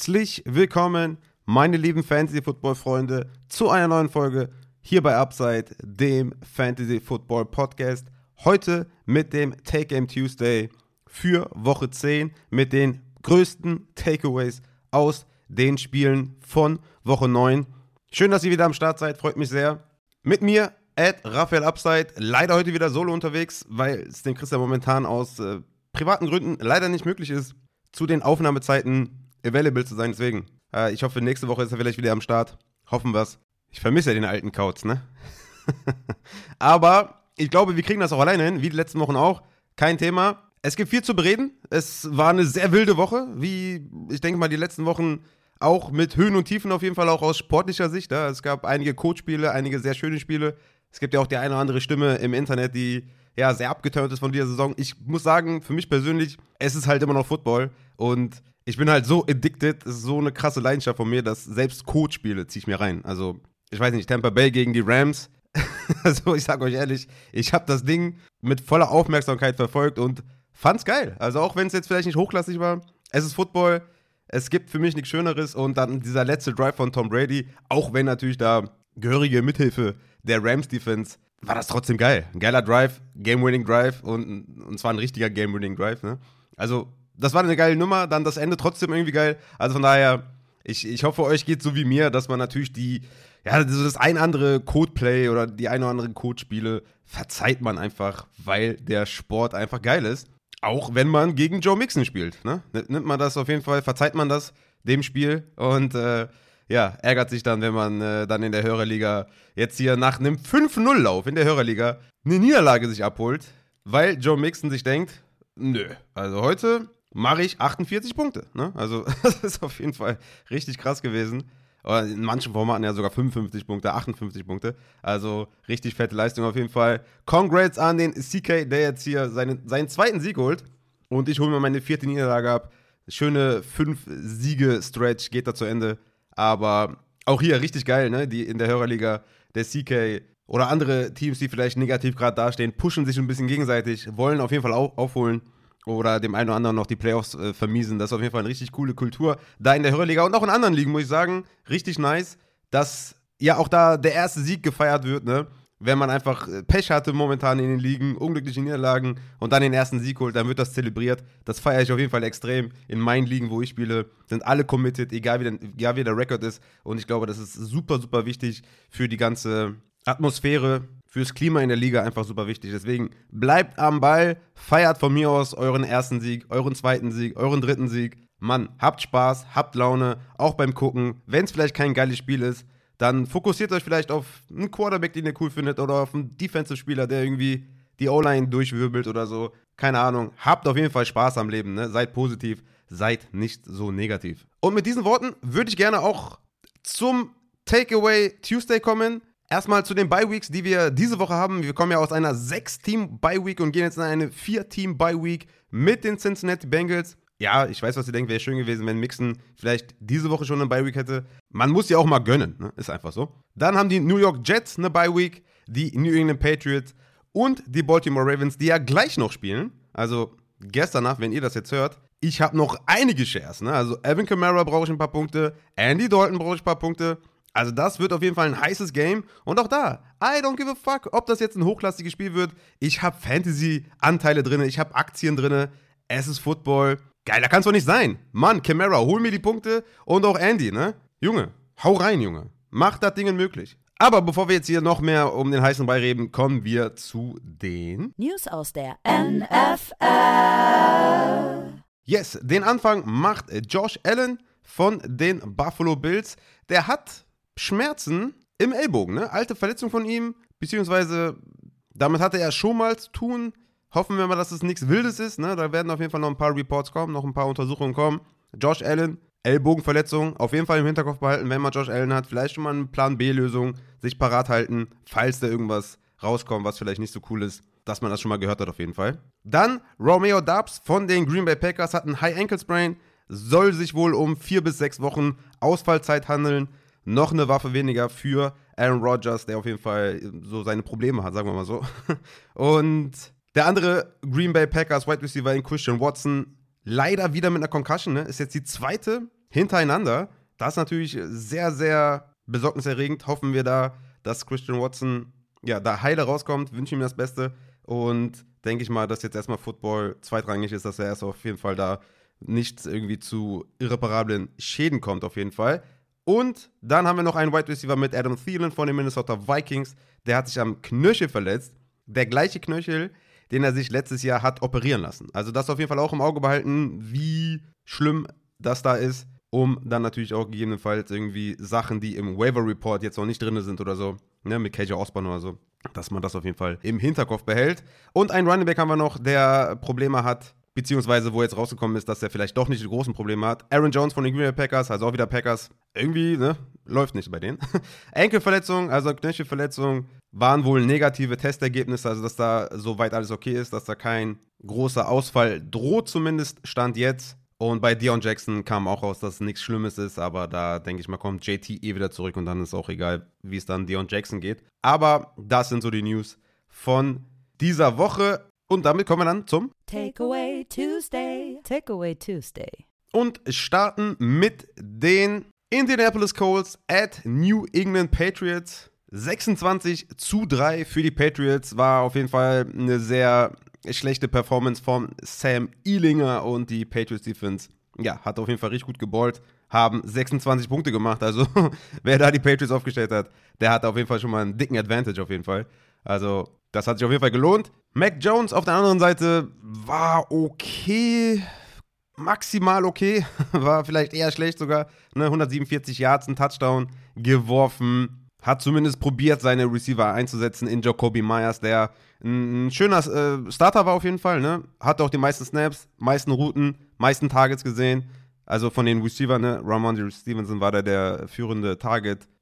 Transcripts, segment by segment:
Herzlich willkommen, meine lieben Fantasy-Football-Freunde, zu einer neuen Folge hier bei Upside, dem Fantasy-Football-Podcast. Heute mit dem Take Game Tuesday für Woche 10 mit den größten Takeaways aus den Spielen von Woche 9. Schön, dass ihr wieder am Start seid, freut mich sehr. Mit mir, Ed Raphael Upside, leider heute wieder solo unterwegs, weil es dem Christian momentan aus äh, privaten Gründen leider nicht möglich ist, zu den Aufnahmezeiten available zu sein. Deswegen, äh, ich hoffe, nächste Woche ist er vielleicht wieder am Start. Hoffen wir's. Ich vermisse ja den alten Kauz, ne? Aber ich glaube, wir kriegen das auch alleine hin, wie die letzten Wochen auch. Kein Thema. Es gibt viel zu bereden. Es war eine sehr wilde Woche, wie ich denke mal die letzten Wochen auch mit Höhen und Tiefen auf jeden Fall auch aus sportlicher Sicht. Ja. Es gab einige Coach-Spiele, einige sehr schöne Spiele. Es gibt ja auch die eine oder andere Stimme im Internet, die ja sehr abgeturnt ist von dieser Saison. Ich muss sagen, für mich persönlich, es ist halt immer noch Football und ich bin halt so addicted, es ist so eine krasse Leidenschaft von mir, dass selbst Coach-Spiele ziehe ich mir rein. Also, ich weiß nicht, Tampa Bay gegen die Rams. also, ich sag euch ehrlich, ich habe das Ding mit voller Aufmerksamkeit verfolgt und fand's geil. Also, auch wenn es jetzt vielleicht nicht hochklassig war, es ist Football. Es gibt für mich nichts Schöneres und dann dieser letzte Drive von Tom Brady, auch wenn natürlich da gehörige Mithilfe der Rams Defense war das trotzdem geil. Ein geiler Drive, Game-Winning Drive und, und zwar ein richtiger Game-Winning Drive. Ne? Also, das war eine geile Nummer, dann das Ende trotzdem irgendwie geil. Also von daher, ich, ich hoffe, euch geht so wie mir, dass man natürlich die, ja, so das ein andere Codeplay oder die ein oder anderen Codespiele verzeiht man einfach, weil der Sport einfach geil ist. Auch wenn man gegen Joe Mixon spielt. Ne? Nimmt man das auf jeden Fall, verzeiht man das dem Spiel und äh, ja, ärgert sich dann, wenn man äh, dann in der Hörerliga jetzt hier nach einem 5-0-Lauf in der Hörerliga eine Niederlage sich abholt, weil Joe Mixon sich denkt, nö, also heute mache ich 48 Punkte. Ne? Also das ist auf jeden Fall richtig krass gewesen. In manchen Formaten ja sogar 55 Punkte, 58 Punkte. Also richtig fette Leistung auf jeden Fall. Congrats an den CK, der jetzt hier seinen, seinen zweiten Sieg holt. Und ich hole mir meine vierte Niederlage ab. Schöne 5-Siege-Stretch geht da zu Ende. Aber auch hier richtig geil, ne? Die in der Hörerliga, der CK oder andere Teams, die vielleicht negativ gerade dastehen, pushen sich ein bisschen gegenseitig, wollen auf jeden Fall auf, aufholen oder dem einen oder anderen noch die Playoffs äh, vermiesen. Das ist auf jeden Fall eine richtig coole Kultur da in der Hörerliga und auch in anderen Ligen, muss ich sagen. Richtig nice, dass ja auch da der erste Sieg gefeiert wird, ne? wenn man einfach äh, Pech hatte momentan in den Ligen, unglückliche Niederlagen und dann den ersten Sieg holt, dann wird das zelebriert. Das feiere ich auf jeden Fall extrem. In meinen Ligen, wo ich spiele, sind alle committed, egal wie, der, egal wie der Rekord ist. Und ich glaube, das ist super, super wichtig für die ganze Atmosphäre, fürs Klima in der Liga einfach super wichtig. Deswegen bleibt am Ball, feiert von mir aus euren ersten Sieg, euren zweiten Sieg, euren dritten Sieg. Mann, habt Spaß, habt Laune, auch beim Gucken. Wenn es vielleicht kein geiles Spiel ist, dann fokussiert euch vielleicht auf einen Quarterback, den ihr cool findet, oder auf einen Defensive-Spieler, der irgendwie die O-Line durchwirbelt oder so. Keine Ahnung. Habt auf jeden Fall Spaß am Leben, ne? Seid positiv, seid nicht so negativ. Und mit diesen Worten würde ich gerne auch zum Takeaway Tuesday kommen. Erstmal zu den Bye Weeks, die wir diese Woche haben. Wir kommen ja aus einer 6-Team Bye Week und gehen jetzt in eine 4-Team Bye Week mit den Cincinnati Bengals ja, ich weiß, was ihr denkt, wäre schön gewesen, wenn Mixon vielleicht diese Woche schon eine Bye-Week hätte. Man muss ja auch mal gönnen, ne? ist einfach so. Dann haben die New York Jets eine Bye-Week, die New England Patriots und die Baltimore Ravens, die ja gleich noch spielen. Also gestern Nacht, wenn ihr das jetzt hört, ich habe noch einige Shares. Ne? Also Evan Kamara brauche ich ein paar Punkte, Andy Dalton brauche ich ein paar Punkte. Also das wird auf jeden Fall ein heißes Game. Und auch da, I don't give a fuck, ob das jetzt ein hochklassiges Spiel wird. Ich habe Fantasy-Anteile drin, ich habe Aktien drin. Es ist Football. Geiler kann's doch nicht sein. Mann, Camara, hol mir die Punkte und auch Andy, ne? Junge, hau rein, Junge. Mach das Ding möglich. Aber bevor wir jetzt hier noch mehr um den heißen Brei reden, kommen wir zu den News aus der NFL. Yes, den Anfang macht Josh Allen von den Buffalo Bills. Der hat Schmerzen im Ellbogen, ne? Alte Verletzung von ihm, beziehungsweise damit hatte er schon mal zu tun. Hoffen wir mal, dass es nichts Wildes ist. Ne? Da werden auf jeden Fall noch ein paar Reports kommen, noch ein paar Untersuchungen kommen. Josh Allen, Ellbogenverletzung, auf jeden Fall im Hinterkopf behalten, wenn man Josh Allen hat. Vielleicht schon mal eine Plan B-Lösung, sich parat halten, falls da irgendwas rauskommt, was vielleicht nicht so cool ist, dass man das schon mal gehört hat, auf jeden Fall. Dann Romeo Dubs von den Green Bay Packers hat einen High Ankle Sprain, soll sich wohl um vier bis sechs Wochen Ausfallzeit handeln. Noch eine Waffe weniger für Aaron Rodgers, der auf jeden Fall so seine Probleme hat, sagen wir mal so. Und der andere Green Bay Packers Wide Receiver in Christian Watson leider wieder mit einer Concussion, ne? Ist jetzt die zweite hintereinander. Das ist natürlich sehr, sehr besorgniserregend. Hoffen wir da, dass Christian Watson ja, da heile rauskommt. Wünsche ihm das Beste. Und denke ich mal, dass jetzt erstmal Football zweitrangig ist, dass er erst auf jeden Fall da nichts irgendwie zu irreparablen Schäden kommt, auf jeden Fall. Und dann haben wir noch einen Wide Receiver mit Adam Thielen von den Minnesota Vikings. Der hat sich am Knöchel verletzt. Der gleiche Knöchel, den er sich letztes Jahr hat operieren lassen. Also das auf jeden Fall auch im Auge behalten, wie schlimm das da ist, um dann natürlich auch gegebenenfalls irgendwie Sachen, die im Waiver Report jetzt noch nicht drin sind oder so, ne, mit KJ Osborne oder so, dass man das auf jeden Fall im Hinterkopf behält. Und einen Running Back haben wir noch, der Probleme hat, beziehungsweise wo jetzt rausgekommen ist, dass er vielleicht doch nicht die großen Probleme hat. Aaron Jones von den Green Bay Packers, also auch wieder Packers, irgendwie, ne, läuft nicht bei denen. Enkelverletzung, also Knöchelverletzung, waren wohl negative Testergebnisse, also dass da soweit alles okay ist, dass da kein großer Ausfall droht, zumindest Stand jetzt. Und bei Dion Jackson kam auch raus, dass nichts Schlimmes ist, aber da denke ich mal, kommt JT eh wieder zurück und dann ist auch egal, wie es dann Dion Jackson geht. Aber das sind so die News von dieser Woche. Und damit kommen wir dann zum Takeaway Tuesday. Takeaway Tuesday. und starten mit den Indianapolis Colts at New England Patriots. 26 zu 3 für die Patriots war auf jeden Fall eine sehr schlechte Performance von Sam Ealinger und die Patriots Defense. Ja, hat auf jeden Fall richtig gut geballt, haben 26 Punkte gemacht. Also, wer da die Patriots aufgestellt hat, der hat auf jeden Fall schon mal einen dicken Advantage auf jeden Fall. Also, das hat sich auf jeden Fall gelohnt. Mac Jones auf der anderen Seite war okay, maximal okay, war vielleicht eher schlecht sogar. Ne, 147 Yards, ein Touchdown geworfen. Hat zumindest probiert, seine Receiver einzusetzen in Jacoby Myers, der ein schöner äh, Starter war auf jeden Fall. Ne? Hat auch die meisten Snaps, meisten Routen, meisten Targets gesehen. Also von den Receivern, ne? Ramondre Stevenson war da der führende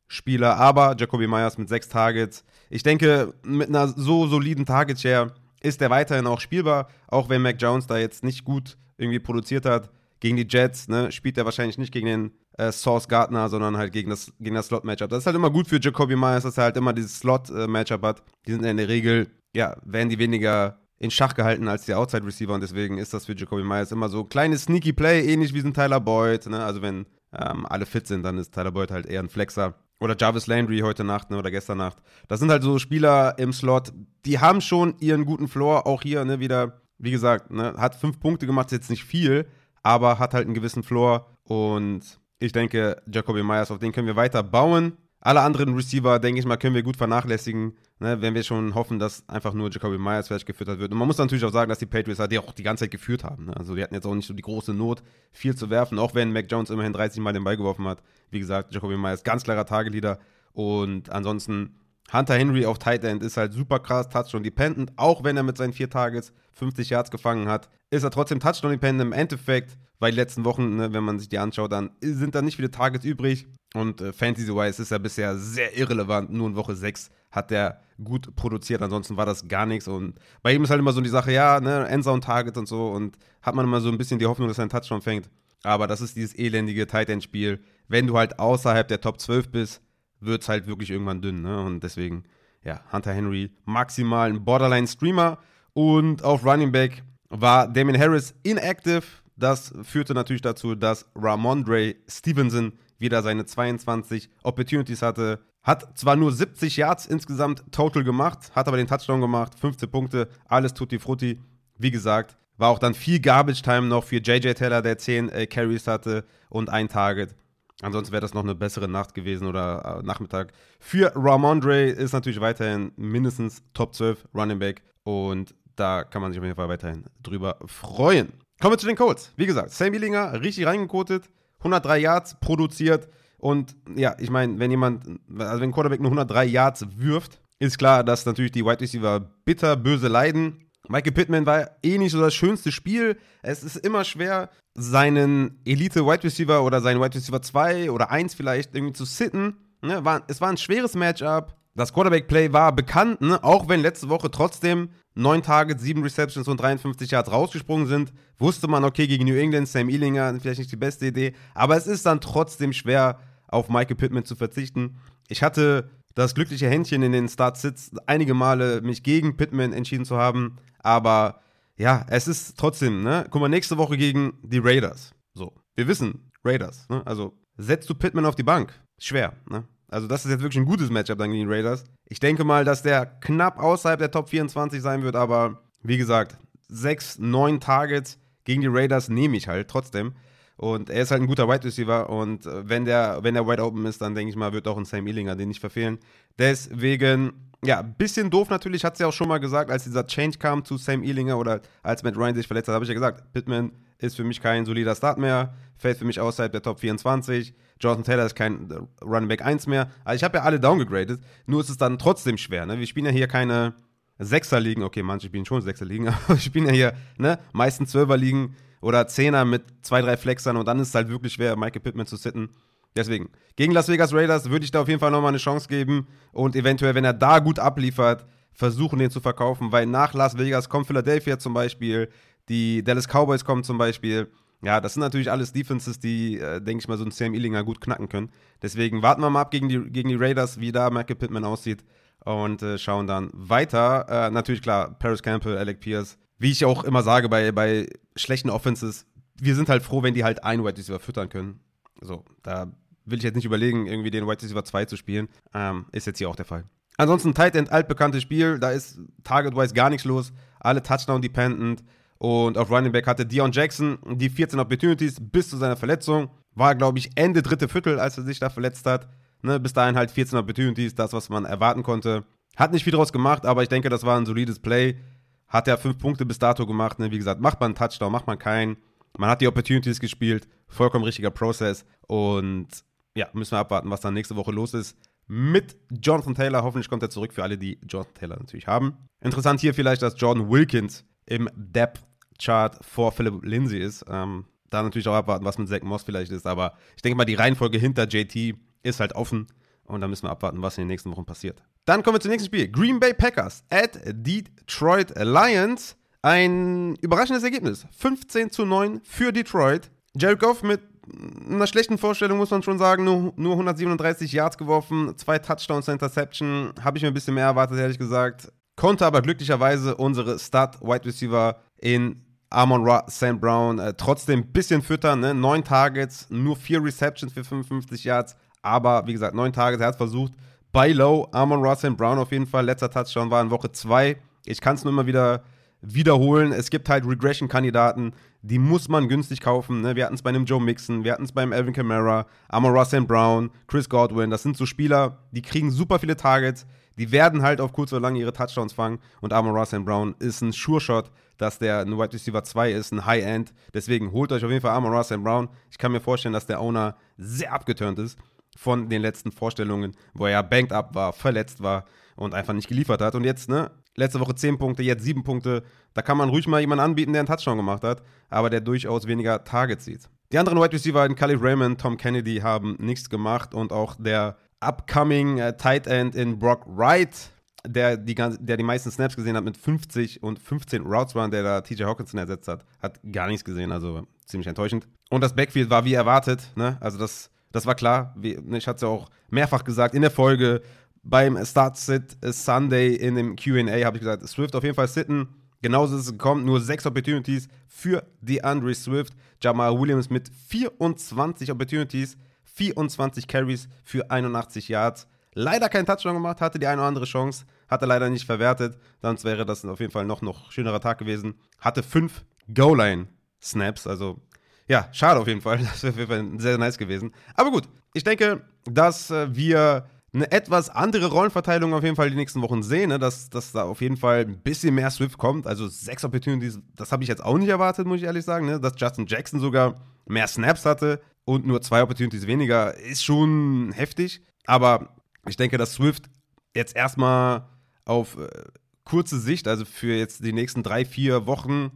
Target-Spieler, aber Jacoby Myers mit sechs Targets. Ich denke, mit einer so soliden Target-Share ist er weiterhin auch spielbar, auch wenn Mac Jones da jetzt nicht gut irgendwie produziert hat. Gegen die Jets ne, spielt er wahrscheinlich nicht gegen den äh, Source Gardner, sondern halt gegen das, gegen das Slot-Matchup. Das ist halt immer gut für Jacoby Myers, dass er halt immer dieses Slot-Matchup hat. Die sind in der Regel, ja, werden die weniger in Schach gehalten als die Outside-Receiver und deswegen ist das für Jacoby Myers immer so kleines Sneaky Play, ähnlich wie so ein Tyler Boyd. Ne? Also wenn ähm, alle fit sind, dann ist Tyler Boyd halt eher ein Flexer. Oder Jarvis Landry heute Nacht ne, oder gestern Nacht. Das sind halt so Spieler im Slot, die haben schon ihren guten Floor. Auch hier ne, wieder, wie gesagt, ne, hat fünf Punkte gemacht, ist jetzt nicht viel, aber hat halt einen gewissen Floor. Und ich denke, Jacoby Myers, auf den können wir weiter bauen. Alle anderen Receiver, denke ich mal, können wir gut vernachlässigen, ne, wenn wir schon hoffen, dass einfach nur Jacoby Myers vielleicht gefüttert wird. Und man muss natürlich auch sagen, dass die Patriots halt die auch die ganze Zeit geführt haben. Ne? Also die hatten jetzt auch nicht so die große Not, viel zu werfen, auch wenn Mac Jones immerhin 30 Mal den Ball geworfen hat. Wie gesagt, Jacoby Myers ganz klarer Targetleader. Und ansonsten Hunter Henry auf Tight End ist halt super krass, Touchdown dependent. Auch wenn er mit seinen vier Targets 50 Yards gefangen hat, ist er trotzdem Touchdown dependent. Im Endeffekt, weil die letzten Wochen, ne, wenn man sich die anschaut, dann sind da nicht viele Targets übrig. Und äh, Fantasy-wise ist er bisher sehr irrelevant. Nur in Woche 6 hat er gut produziert. Ansonsten war das gar nichts. Und bei ihm ist halt immer so die Sache, ja, ne, Endzone-Targets und so. Und hat man immer so ein bisschen die Hoffnung, dass er einen Touchdown fängt. Aber das ist dieses elendige Tight End-Spiel. Wenn du halt außerhalb der Top 12 bist, wird es halt wirklich irgendwann dünn. Ne? Und deswegen, ja, Hunter Henry maximal ein Borderline-Streamer. Und auf Running Back war Damien Harris inactive. Das führte natürlich dazu, dass Ramondre Stevenson wieder seine 22 Opportunities hatte. Hat zwar nur 70 Yards insgesamt total gemacht, hat aber den Touchdown gemacht, 15 Punkte, alles tutti frutti. Wie gesagt, war auch dann viel Garbage Time noch für JJ Taylor, der 10 äh, Carries hatte und ein Target. Ansonsten wäre das noch eine bessere Nacht gewesen oder äh, Nachmittag. Für Ramondre ist natürlich weiterhin mindestens Top 12 Running Back und da kann man sich auf jeden Fall weiterhin drüber freuen. Kommen wir zu den Colts. Wie gesagt, Sam Billinger richtig reingekotet, 103 Yards produziert und ja, ich meine, wenn jemand, also wenn Quarterback nur 103 Yards wirft, ist klar, dass natürlich die Wide Receiver bitter böse leiden. Michael Pittman war eh nicht so das schönste Spiel. Es ist immer schwer, seinen Elite-Wide Receiver oder seinen Wide Receiver 2 oder 1 vielleicht irgendwie zu sitten. Ne, war, es war ein schweres Matchup. Das Quarterback-Play war bekannt, ne? auch wenn letzte Woche trotzdem 9 Targets, 7 Receptions und 53 Yards rausgesprungen sind, wusste man, okay, gegen New England, Sam Ealinger, vielleicht nicht die beste Idee, aber es ist dann trotzdem schwer, auf Michael Pittman zu verzichten. Ich hatte das glückliche Händchen in den Start-Sits einige Male mich gegen Pittman entschieden zu haben, aber ja, es ist trotzdem, ne? Guck mal, nächste Woche gegen die Raiders. So, wir wissen, Raiders, ne? Also, setzt du Pittman auf die Bank? Schwer, ne? Also, das ist jetzt wirklich ein gutes Matchup dann gegen die Raiders. Ich denke mal, dass der knapp außerhalb der Top 24 sein wird, aber wie gesagt, sechs, neun Targets gegen die Raiders nehme ich halt trotzdem. Und er ist halt ein guter Wide Receiver und äh, wenn der, wenn der wide open ist, dann denke ich mal, wird auch ein Sam Illinger den nicht verfehlen. Deswegen, ja, bisschen doof natürlich, hat sie auch schon mal gesagt, als dieser Change kam zu Sam Illinger oder als Matt Ryan sich verletzt hat, habe ich ja gesagt, Pittman ist für mich kein solider Start mehr, fällt für mich außerhalb der Top 24. Jonathan Taylor ist kein Running Back 1 mehr. Also ich habe ja alle downgegradet, nur ist es dann trotzdem schwer. Ne? Wir spielen ja hier keine Sechser-Ligen, okay, manche spielen schon Sechser-Ligen, aber wir spielen ja hier ne, meistens Zwölfer-Ligen oder Zehner mit zwei, drei Flexern und dann ist es halt wirklich schwer, Michael Pittman zu sitten. Deswegen, gegen Las Vegas Raiders würde ich da auf jeden Fall nochmal eine Chance geben und eventuell, wenn er da gut abliefert, versuchen, den zu verkaufen, weil nach Las Vegas kommt Philadelphia zum Beispiel, die Dallas Cowboys kommen zum Beispiel. Ja, das sind natürlich alles Defenses, die, äh, denke ich mal, so ein Sam Illinger gut knacken können. Deswegen warten wir mal ab gegen die, gegen die Raiders, wie da Michael Pittman aussieht und äh, schauen dann weiter. Äh, natürlich klar, Paris Campbell, Alec Pierce. Wie ich auch immer sage bei, bei schlechten Offenses, wir sind halt froh, wenn die halt einen Wide Receiver füttern können. So, da will ich jetzt nicht überlegen, irgendwie den Wide Receiver 2 zu spielen. Ähm, ist jetzt hier auch der Fall. Ansonsten Tight End, altbekanntes Spiel. Da ist target-wise gar nichts los. Alle Touchdown-dependent. Und auf Running Back hatte Dion Jackson die 14 Opportunities bis zu seiner Verletzung. War, glaube ich, Ende dritte Viertel, als er sich da verletzt hat. Ne, bis dahin halt 14 Opportunities, das, was man erwarten konnte. Hat nicht viel draus gemacht, aber ich denke, das war ein solides Play. Hat er fünf Punkte bis dato gemacht. Ne? Wie gesagt, macht man einen Touchdown, macht man keinen. Man hat die Opportunities gespielt. Vollkommen richtiger Prozess. Und ja, müssen wir abwarten, was dann nächste Woche los ist. Mit Jonathan Taylor. Hoffentlich kommt er zurück für alle, die Jonathan Taylor natürlich haben. Interessant hier vielleicht, dass Jordan Wilkins im Depth Chart vor Philip Lindsay ist. Ähm, da natürlich auch abwarten, was mit Zach Moss vielleicht ist. Aber ich denke mal, die Reihenfolge hinter JT ist halt offen. Und da müssen wir abwarten, was in den nächsten Wochen passiert. Dann kommen wir zum nächsten Spiel. Green Bay Packers at Detroit Lions. Ein überraschendes Ergebnis. 15 zu 9 für Detroit. Jared Goff mit einer schlechten Vorstellung, muss man schon sagen. Nur, nur 137 Yards geworfen, zwei Touchdowns, Interception. Habe ich mir ein bisschen mehr erwartet, ehrlich gesagt. Konnte aber glücklicherweise unsere Start-Wide Receiver in Amon Ra, Sam Brown äh, trotzdem ein bisschen füttern. Ne? Neun Targets, nur vier Receptions für 55 Yards. Aber wie gesagt, neun Targets, er hat versucht. Bei Low, Amon Ra, Sam Brown auf jeden Fall. Letzter Touchdown war in Woche zwei. Ich kann es nur immer wieder wiederholen. Es gibt halt Regression-Kandidaten, die muss man günstig kaufen. Ne? Wir hatten es bei einem Joe Mixon, wir hatten es beim Alvin Kamara, Amon Ra, Sam Brown, Chris Godwin. Das sind so Spieler, die kriegen super viele Targets. Die werden halt auf kurz oder lang ihre Touchdowns fangen. Und Amon Sam Brown ist ein Sure-Shot dass der ein Wide Receiver 2 ist, ein High-End. Deswegen holt euch auf jeden Fall Amon Ross Brown. Ich kann mir vorstellen, dass der Owner sehr abgeturnt ist von den letzten Vorstellungen, wo er ja banked up war, verletzt war und einfach nicht geliefert hat. Und jetzt, ne, letzte Woche 10 Punkte, jetzt 7 Punkte. Da kann man ruhig mal jemanden anbieten, der einen Touchdown gemacht hat, aber der durchaus weniger Targets sieht. Die anderen Wide Receiver, Caleb Raymond, Tom Kennedy, haben nichts gemacht und auch der upcoming uh, Tight End in Brock Wright der die, der die meisten Snaps gesehen hat mit 50 und 15 Routes Run, der da TJ Hawkinson ersetzt hat, hat gar nichts gesehen, also ziemlich enttäuschend. Und das Backfield war wie erwartet, ne? Also das, das war klar. Wie, ich hatte es ja auch mehrfach gesagt in der Folge beim Start Sit Sunday in dem QA habe ich gesagt, Swift auf jeden Fall sitten. Genauso ist es gekommen, nur sechs Opportunities für die Andre Swift. Jamal Williams mit 24 Opportunities, 24 Carries für 81 Yards. Leider keinen Touchdown gemacht, hatte die eine oder andere Chance, hatte leider nicht verwertet. Sonst wäre das auf jeden Fall noch, noch schönerer Tag gewesen. Hatte fünf Goal-Line-Snaps, also ja, schade auf jeden Fall. Das wäre auf jeden Fall sehr nice gewesen. Aber gut, ich denke, dass äh, wir eine etwas andere Rollenverteilung auf jeden Fall die nächsten Wochen sehen, ne? dass, dass da auf jeden Fall ein bisschen mehr Swift kommt. Also sechs Opportunities, das habe ich jetzt auch nicht erwartet, muss ich ehrlich sagen. Ne? Dass Justin Jackson sogar mehr Snaps hatte und nur zwei Opportunities weniger, ist schon heftig. Aber ich denke, dass Swift jetzt erstmal auf äh, kurze Sicht, also für jetzt die nächsten drei, vier Wochen,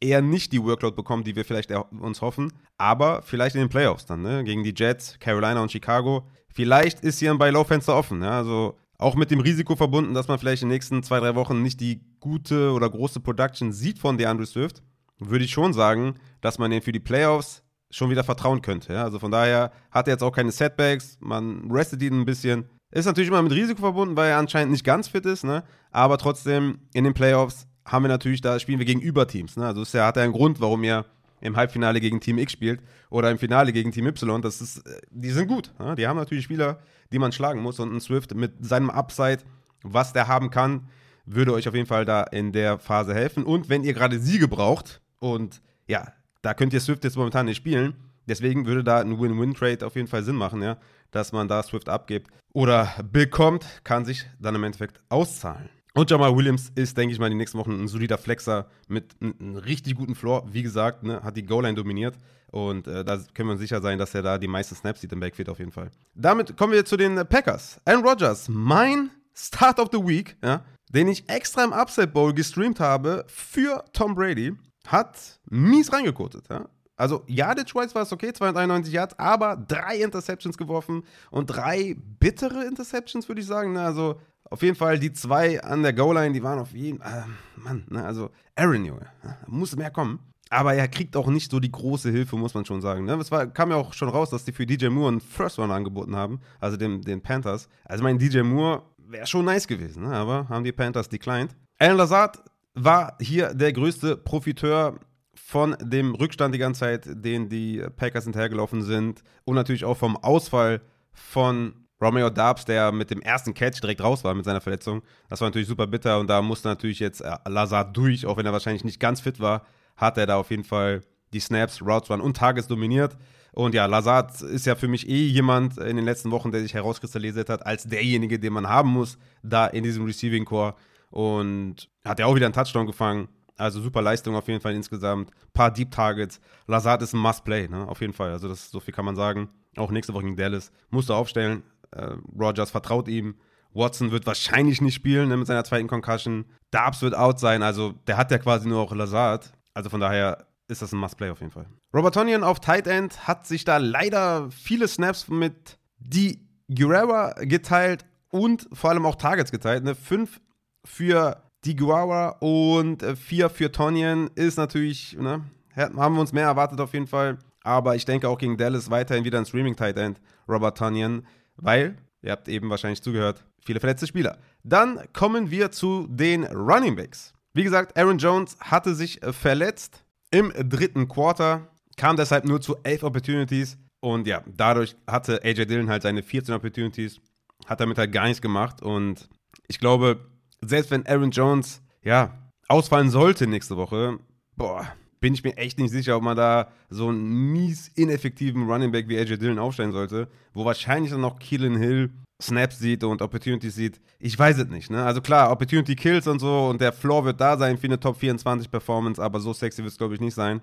eher nicht die Workload bekommt, die wir vielleicht uns hoffen, aber vielleicht in den Playoffs dann, ne? gegen die Jets, Carolina und Chicago. Vielleicht ist hier ein Buy-Low-Fenster offen, ja? also auch mit dem Risiko verbunden, dass man vielleicht in den nächsten zwei, drei Wochen nicht die gute oder große Production sieht von DeAndre Swift, würde ich schon sagen, dass man den für die Playoffs schon wieder vertrauen könnte. Ja? Also von daher hat er jetzt auch keine Setbacks, man restet ihn ein bisschen, ist natürlich immer mit Risiko verbunden, weil er anscheinend nicht ganz fit ist, ne? Aber trotzdem in den Playoffs haben wir natürlich, da spielen wir gegen Überteams. Ne? Also es ja, hat ja einen Grund, warum ihr im Halbfinale gegen Team X spielt oder im Finale gegen Team Y. Das ist, äh, die sind gut. Ne? Die haben natürlich Spieler, die man schlagen muss. Und ein Swift mit seinem Upside, was der haben kann, würde euch auf jeden Fall da in der Phase helfen. Und wenn ihr gerade Siege braucht, und ja, da könnt ihr Swift jetzt momentan nicht spielen, deswegen würde da ein Win-Win-Trade auf jeden Fall Sinn machen, ja, dass man da Swift abgibt oder bekommt, kann sich dann im Endeffekt auszahlen. Und Jamal Williams ist, denke ich mal, in den nächsten Wochen ein solider Flexer mit einem richtig guten Floor. Wie gesagt, ne, hat die Goal-Line dominiert. Und äh, da können wir sicher sein, dass er da die meisten Snaps sieht im Backfield auf jeden Fall. Damit kommen wir zu den Packers. Aaron Rodgers, mein Start of the Week, ja, den ich extra im Upset Bowl gestreamt habe für Tom Brady, hat mies reingekotet. Ja. Also, ja, der Schweiz war es okay, 291 Yards, aber drei Interceptions geworfen und drei bittere Interceptions, würde ich sagen. Ne? Also, auf jeden Fall die zwei an der Goal-Line, die waren auf jeden Fall, äh, Mann, ne? also Aaron, Junge, muss mehr kommen. Aber er kriegt auch nicht so die große Hilfe, muss man schon sagen. Ne? Es war, kam ja auch schon raus, dass die für DJ Moore einen First One angeboten haben, also dem, den Panthers. Also mein DJ Moore wäre schon nice gewesen, ne? aber haben die Panthers declined. Alan Lazard war hier der größte Profiteur von dem Rückstand die ganze Zeit, den die Packers hinterhergelaufen sind und natürlich auch vom Ausfall von Romeo Darbs, der mit dem ersten Catch direkt raus war mit seiner Verletzung. Das war natürlich super bitter und da musste natürlich jetzt äh, Lazard durch, auch wenn er wahrscheinlich nicht ganz fit war, hat er da auf jeden Fall die Snaps, Routes Run und Tages dominiert. Und ja, Lazard ist ja für mich eh jemand in den letzten Wochen, der sich herauskristallisiert hat, als derjenige, den man haben muss, da in diesem Receiving Core. Und hat ja auch wieder einen Touchdown gefangen. Also super Leistung auf jeden Fall insgesamt. Paar Deep Targets. Lazard ist ein Must-Play, ne? Auf jeden Fall. Also das, so viel kann man sagen. Auch nächste Woche gegen Dallas. Musst du aufstellen. Äh, Rogers vertraut ihm. Watson wird wahrscheinlich nicht spielen ne, mit seiner zweiten Concussion. Darbs wird out sein, also der hat ja quasi nur auch Lazard. Also von daher ist das ein Must-Play auf jeden Fall. Robert Tonyan auf Tight End hat sich da leider viele Snaps mit die Guerrera geteilt und vor allem auch Targets geteilt. Ne? Fünf für die Guerrera und äh, vier für Tonyan ist natürlich, ne? haben wir uns mehr erwartet auf jeden Fall. Aber ich denke auch gegen Dallas weiterhin wieder ein Streaming-Tight End, Robert Tonyan weil, ihr habt eben wahrscheinlich zugehört, viele verletzte Spieler. Dann kommen wir zu den Running Backs. Wie gesagt, Aaron Jones hatte sich äh, verletzt im dritten Quarter, kam deshalb nur zu 11 Opportunities und ja, dadurch hatte AJ Dillon halt seine 14 Opportunities, hat damit halt gar nichts gemacht und ich glaube, selbst wenn Aaron Jones, ja, ausfallen sollte nächste Woche, boah, bin ich mir echt nicht sicher, ob man da so einen mies ineffektiven Running Back wie AJ Dillon aufstellen sollte, wo wahrscheinlich dann noch Keelan Hill Snaps sieht und Opportunities sieht. Ich weiß es nicht, ne? Also klar, Opportunity Kills und so und der Floor wird da sein für eine Top 24 Performance, aber so sexy wird es glaube ich nicht sein.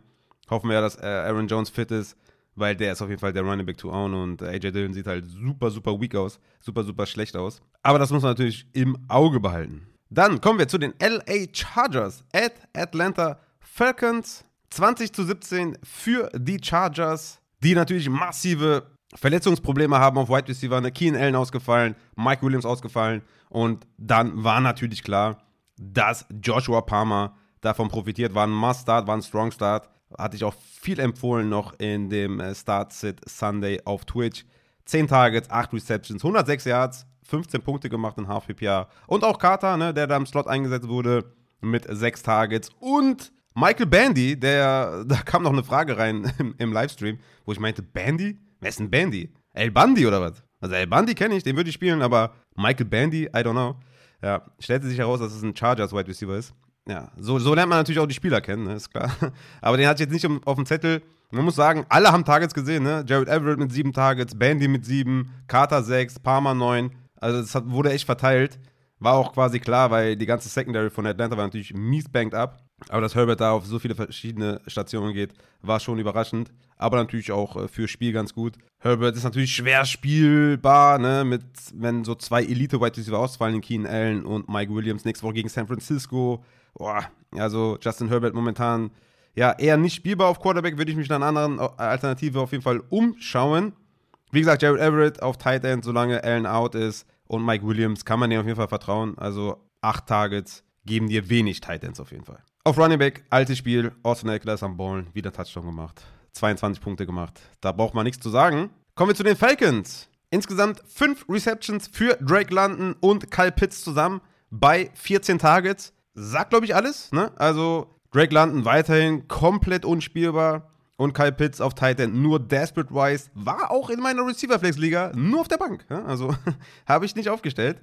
Hoffen wir ja, dass äh, Aaron Jones fit ist, weil der ist auf jeden Fall der Running Back to own und AJ Dillon sieht halt super, super weak aus, super, super schlecht aus. Aber das muss man natürlich im Auge behalten. Dann kommen wir zu den LA Chargers at Atlanta Falcons. 20 zu 17 für die Chargers, die natürlich massive Verletzungsprobleme haben auf Wide Receiver. Eine Keen Allen ausgefallen, Mike Williams ausgefallen. Und dann war natürlich klar, dass Joshua Palmer davon profitiert. War ein Must-Start, war ein Strong-Start. Hatte ich auch viel empfohlen noch in dem äh, Start-Sit Sunday auf Twitch. 10 Targets, 8 Receptions, 106 Yards, 15 Punkte gemacht in Half PPR. Und auch Carter, ne, der da im Slot eingesetzt wurde, mit 6 Targets und Michael Bandy, der, da kam noch eine Frage rein im, im, Livestream, wo ich meinte, Bandy? Wer ist denn Bandy? El Bundy oder was? Also El Bundy kenne ich, den würde ich spielen, aber Michael Bandy, I don't know. Ja, stellte sich heraus, dass es ein Chargers Wide Receiver ist. Ja, so, so lernt man natürlich auch die Spieler kennen, ne, ist klar. Aber den ich jetzt nicht auf dem Zettel. Man muss sagen, alle haben Targets gesehen, ne? Jared Everett mit sieben Targets, Bandy mit sieben, Carter sechs, Palmer neun. Also es wurde echt verteilt. War auch quasi klar, weil die ganze Secondary von Atlanta war natürlich mies banked up. Aber dass Herbert da auf so viele verschiedene Stationen geht, war schon überraschend. Aber natürlich auch äh, für Spiel ganz gut. Herbert ist natürlich schwer spielbar, ne? Mit, wenn so zwei Elite-Wide Receiver ausfallen, in Keenan Allen und Mike Williams nächste Woche gegen San Francisco. Boah, also Justin Herbert momentan ja eher nicht spielbar auf Quarterback, würde ich mich nach einer anderen äh, Alternative auf jeden Fall umschauen. Wie gesagt, Jared Everett auf Tight End, solange Allen out ist und Mike Williams kann man dem auf jeden Fall vertrauen. Also acht Targets geben dir wenig Tight Ends auf jeden Fall. Auf Running Back, altes Spiel, Austin Eckler ist am Ballen, wieder Touchdown gemacht. 22 Punkte gemacht. Da braucht man nichts zu sagen. Kommen wir zu den Falcons. Insgesamt 5 Receptions für Drake London und Kyle Pitts zusammen bei 14 Targets. Sagt, glaube ich, alles. Ne? Also Drake London weiterhin komplett unspielbar. Und Kyle Pitts auf Titan nur Desperate Wise war auch in meiner Receiver-Flex-Liga nur auf der Bank. Ja? Also habe ich nicht aufgestellt.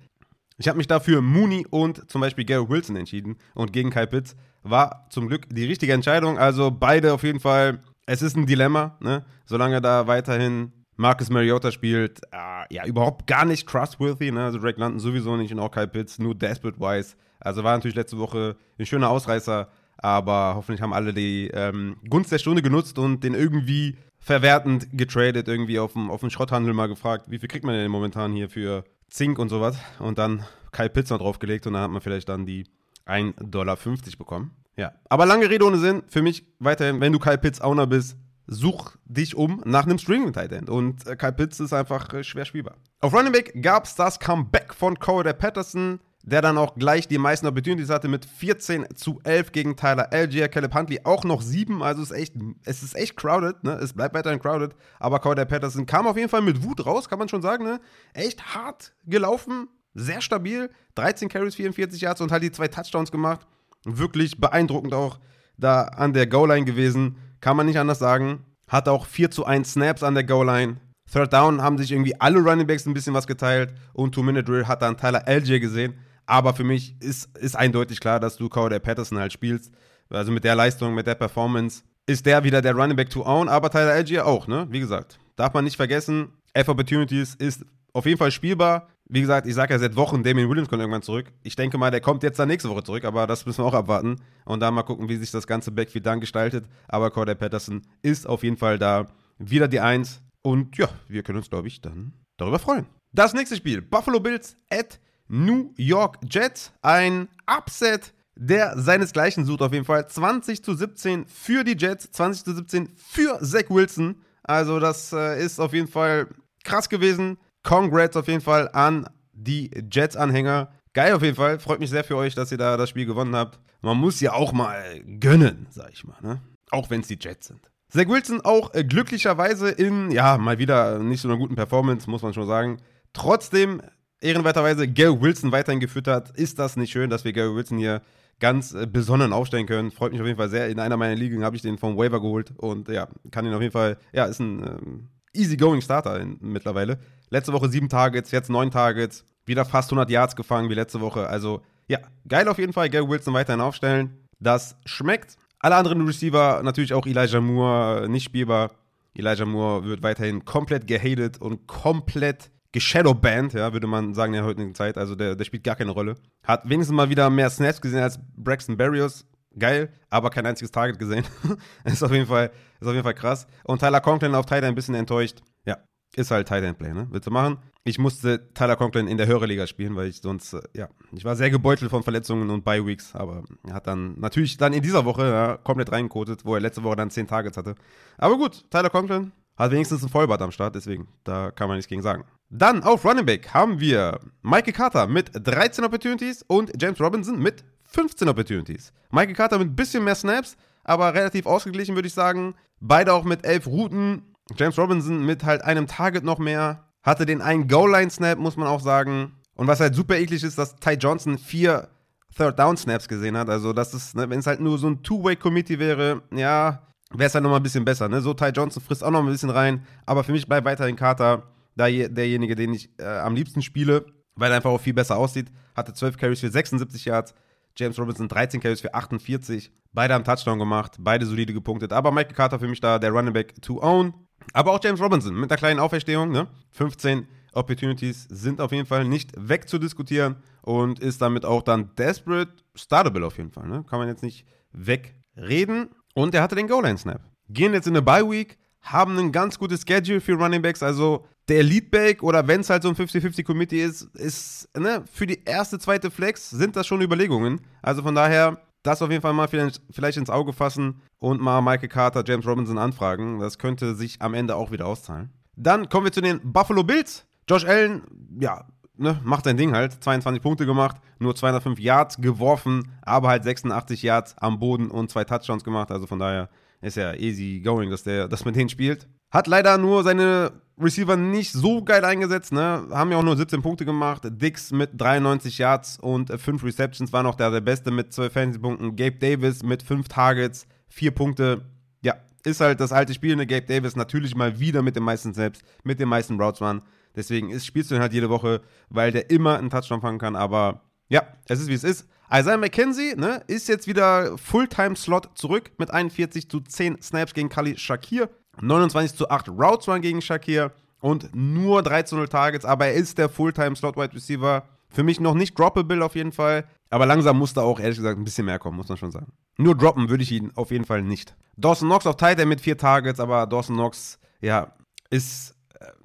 Ich habe mich dafür Mooney und zum Beispiel Gary Wilson entschieden und gegen Kyle Pitts. War zum Glück die richtige Entscheidung. Also beide auf jeden Fall. Es ist ein Dilemma, ne? solange da weiterhin Marcus Mariota spielt. Äh, ja, überhaupt gar nicht trustworthy. Ne? Also Drake London sowieso nicht und auch Kyle Pitts, nur Desperate Wise. Also war natürlich letzte Woche ein schöner Ausreißer. Aber hoffentlich haben alle die ähm, Gunst der Stunde genutzt und den irgendwie verwertend getradet, irgendwie auf dem, auf dem Schrotthandel mal gefragt, wie viel kriegt man denn momentan hier für Zink und sowas. Und dann Kai Pizza draufgelegt und dann hat man vielleicht dann die 1,50 Dollar bekommen. Ja, aber lange Rede ohne Sinn. Für mich weiterhin, wenn du Kai Pitts Owner bist, such dich um nach einem Streaming Tight End. Und äh, Kai Pitts ist einfach äh, schwer spielbar. Auf Running Back gab es das Comeback von Corey Patterson der dann auch gleich die meisten Opportunities hatte mit 14 zu 11 gegen Tyler Algier, Caleb Huntley auch noch 7, also es ist echt, es ist echt crowded, ne? es bleibt weiterhin crowded, aber Cowder Patterson kam auf jeden Fall mit Wut raus, kann man schon sagen, ne? echt hart gelaufen, sehr stabil, 13 Carries, 44 Yards und halt die zwei Touchdowns gemacht, wirklich beeindruckend auch da an der Goal-Line gewesen, kann man nicht anders sagen, hat auch 4 zu 1 Snaps an der Goal-Line, Third Down haben sich irgendwie alle Running Backs ein bisschen was geteilt. Und Two-Minute-Drill hat dann Tyler Algier gesehen, aber für mich ist, ist eindeutig klar, dass du Cowder Patterson halt spielst. Also mit der Leistung, mit der Performance ist der wieder der Running Back to own, aber Tyler Algier auch, ne? Wie gesagt, darf man nicht vergessen, F Opportunities ist auf jeden Fall spielbar. Wie gesagt, ich sage ja seit Wochen, Damien Williams kommt irgendwann zurück. Ich denke mal, der kommt jetzt dann nächste Woche zurück, aber das müssen wir auch abwarten und dann mal gucken, wie sich das ganze Backfield dann gestaltet. Aber Corday Patterson ist auf jeden Fall da. Wieder die Eins. Und ja, wir können uns, glaube ich, dann darüber freuen. Das nächste Spiel: Buffalo Bills at New York Jets. Ein Upset, der seinesgleichen sucht auf jeden Fall. 20 zu 17 für die Jets, 20 zu 17 für Zach Wilson. Also das äh, ist auf jeden Fall krass gewesen. Congrats auf jeden Fall an die Jets-Anhänger. Geil auf jeden Fall. Freut mich sehr für euch, dass ihr da das Spiel gewonnen habt. Man muss ja auch mal gönnen, sag ich mal. Ne? Auch wenn es die Jets sind. Zach Wilson auch äh, glücklicherweise in, ja, mal wieder nicht so einer guten Performance, muss man schon sagen. Trotzdem ehrenwerterweise Gary Wilson weiterhin geführt hat, ist das nicht schön, dass wir Gary Wilson hier ganz äh, besonnen aufstellen können. Freut mich auf jeden Fall sehr. In einer meiner Ligen habe ich den vom Waiver geholt und ja, kann ihn auf jeden Fall, ja, ist ein ähm, easy-going Starter in, mittlerweile. Letzte Woche sieben Targets, jetzt neun Targets, wieder fast 100 Yards gefangen wie letzte Woche. Also ja, geil auf jeden Fall, Gary Wilson weiterhin aufstellen. Das schmeckt. Alle anderen Receiver, natürlich auch Elijah Moore, nicht spielbar. Elijah Moore wird weiterhin komplett gehatet und komplett geshadowbanned, ja, würde man sagen in der heutigen Zeit. Also der, der spielt gar keine Rolle. Hat wenigstens mal wieder mehr Snaps gesehen als Braxton Berrios. Geil, aber kein einziges Target gesehen. ist, auf jeden Fall, ist auf jeden Fall krass. Und Tyler Conklin auf Titan ein bisschen enttäuscht. Ja, ist halt Titan Play, ne? Willst du machen? Ich musste Tyler Conklin in der höheren Liga spielen, weil ich sonst, äh, ja, ich war sehr gebeutelt von Verletzungen und Bye Weeks, aber er hat dann natürlich dann in dieser Woche ja, komplett reingekotet, wo er letzte Woche dann 10 Targets hatte. Aber gut, Tyler Conklin hat wenigstens ein Vollbart am Start, deswegen, da kann man nichts gegen sagen. Dann auf Running Back haben wir Michael Carter mit 13 Opportunities und James Robinson mit 15 Opportunities. Michael Carter mit ein bisschen mehr Snaps, aber relativ ausgeglichen, würde ich sagen. Beide auch mit 11 Routen. James Robinson mit halt einem Target noch mehr. Hatte den einen Goal-Line-Snap, muss man auch sagen. Und was halt super eklig ist, dass Ty Johnson vier Third-Down-Snaps gesehen hat. Also, das ist, ne, wenn es halt nur so ein Two-Way-Committee wäre, ja, wäre es halt nochmal ein bisschen besser. Ne? So, Ty Johnson frisst auch noch ein bisschen rein. Aber für mich bleibt weiterhin Carter derjenige, den ich äh, am liebsten spiele, weil er einfach auch viel besser aussieht. Hatte 12 Carries für 76 Yards. James Robinson 13 Carries für 48. Beide haben Touchdown gemacht, beide solide gepunktet. Aber Michael Carter für mich da der Running Back to own. Aber auch James Robinson mit einer kleinen Auferstehung. Ne? 15 Opportunities sind auf jeden Fall nicht wegzudiskutieren und ist damit auch dann desperate startable auf jeden Fall. Ne? Kann man jetzt nicht wegreden. Und er hatte den Goal-Line-Snap. Gehen jetzt in eine Bye-Week, haben ein ganz gutes Schedule für Running Backs. Also der Leadback oder wenn es halt so ein 50-50-Committee ist, ist ne, für die erste, zweite Flex sind das schon Überlegungen. Also von daher, das auf jeden Fall mal vielleicht ins Auge fassen und mal Michael Carter, James Robinson anfragen. Das könnte sich am Ende auch wieder auszahlen. Dann kommen wir zu den Buffalo Bills. Josh Allen, ja, ne, macht sein Ding halt. 22 Punkte gemacht, nur 205 Yards geworfen, aber halt 86 Yards am Boden und zwei Touchdowns gemacht. Also von daher ist ja easy going, dass der das mit denen spielt. Hat leider nur seine Receiver nicht so geil eingesetzt, ne? Haben ja auch nur 17 Punkte gemacht. Dix mit 93 Yards und 5 Receptions war noch der, der Beste mit 12 Fantasy-Punkten. Gabe Davis mit 5 Targets, 4 Punkte. Ja, ist halt das alte Spiel, ne? Gabe Davis natürlich mal wieder mit den meisten Snaps, mit den meisten Routes waren. Deswegen ist, spielst du ihn halt jede Woche, weil der immer einen Touchdown fangen kann. Aber ja, es ist wie es ist. Isaiah McKenzie ne, ist jetzt wieder Fulltime-Slot zurück mit 41 zu 10 Snaps gegen Kali Shakir, 29 zu 8 Routes Run gegen Shakir und nur 13 Targets, aber er ist der Fulltime-Slot-Wide Receiver. Für mich noch nicht droppable auf jeden Fall, aber langsam muss da auch ehrlich gesagt ein bisschen mehr kommen, muss man schon sagen. Nur droppen würde ich ihn auf jeden Fall nicht. Dawson Knox auf Tight End mit 4 Targets, aber Dawson Knox, ja, ist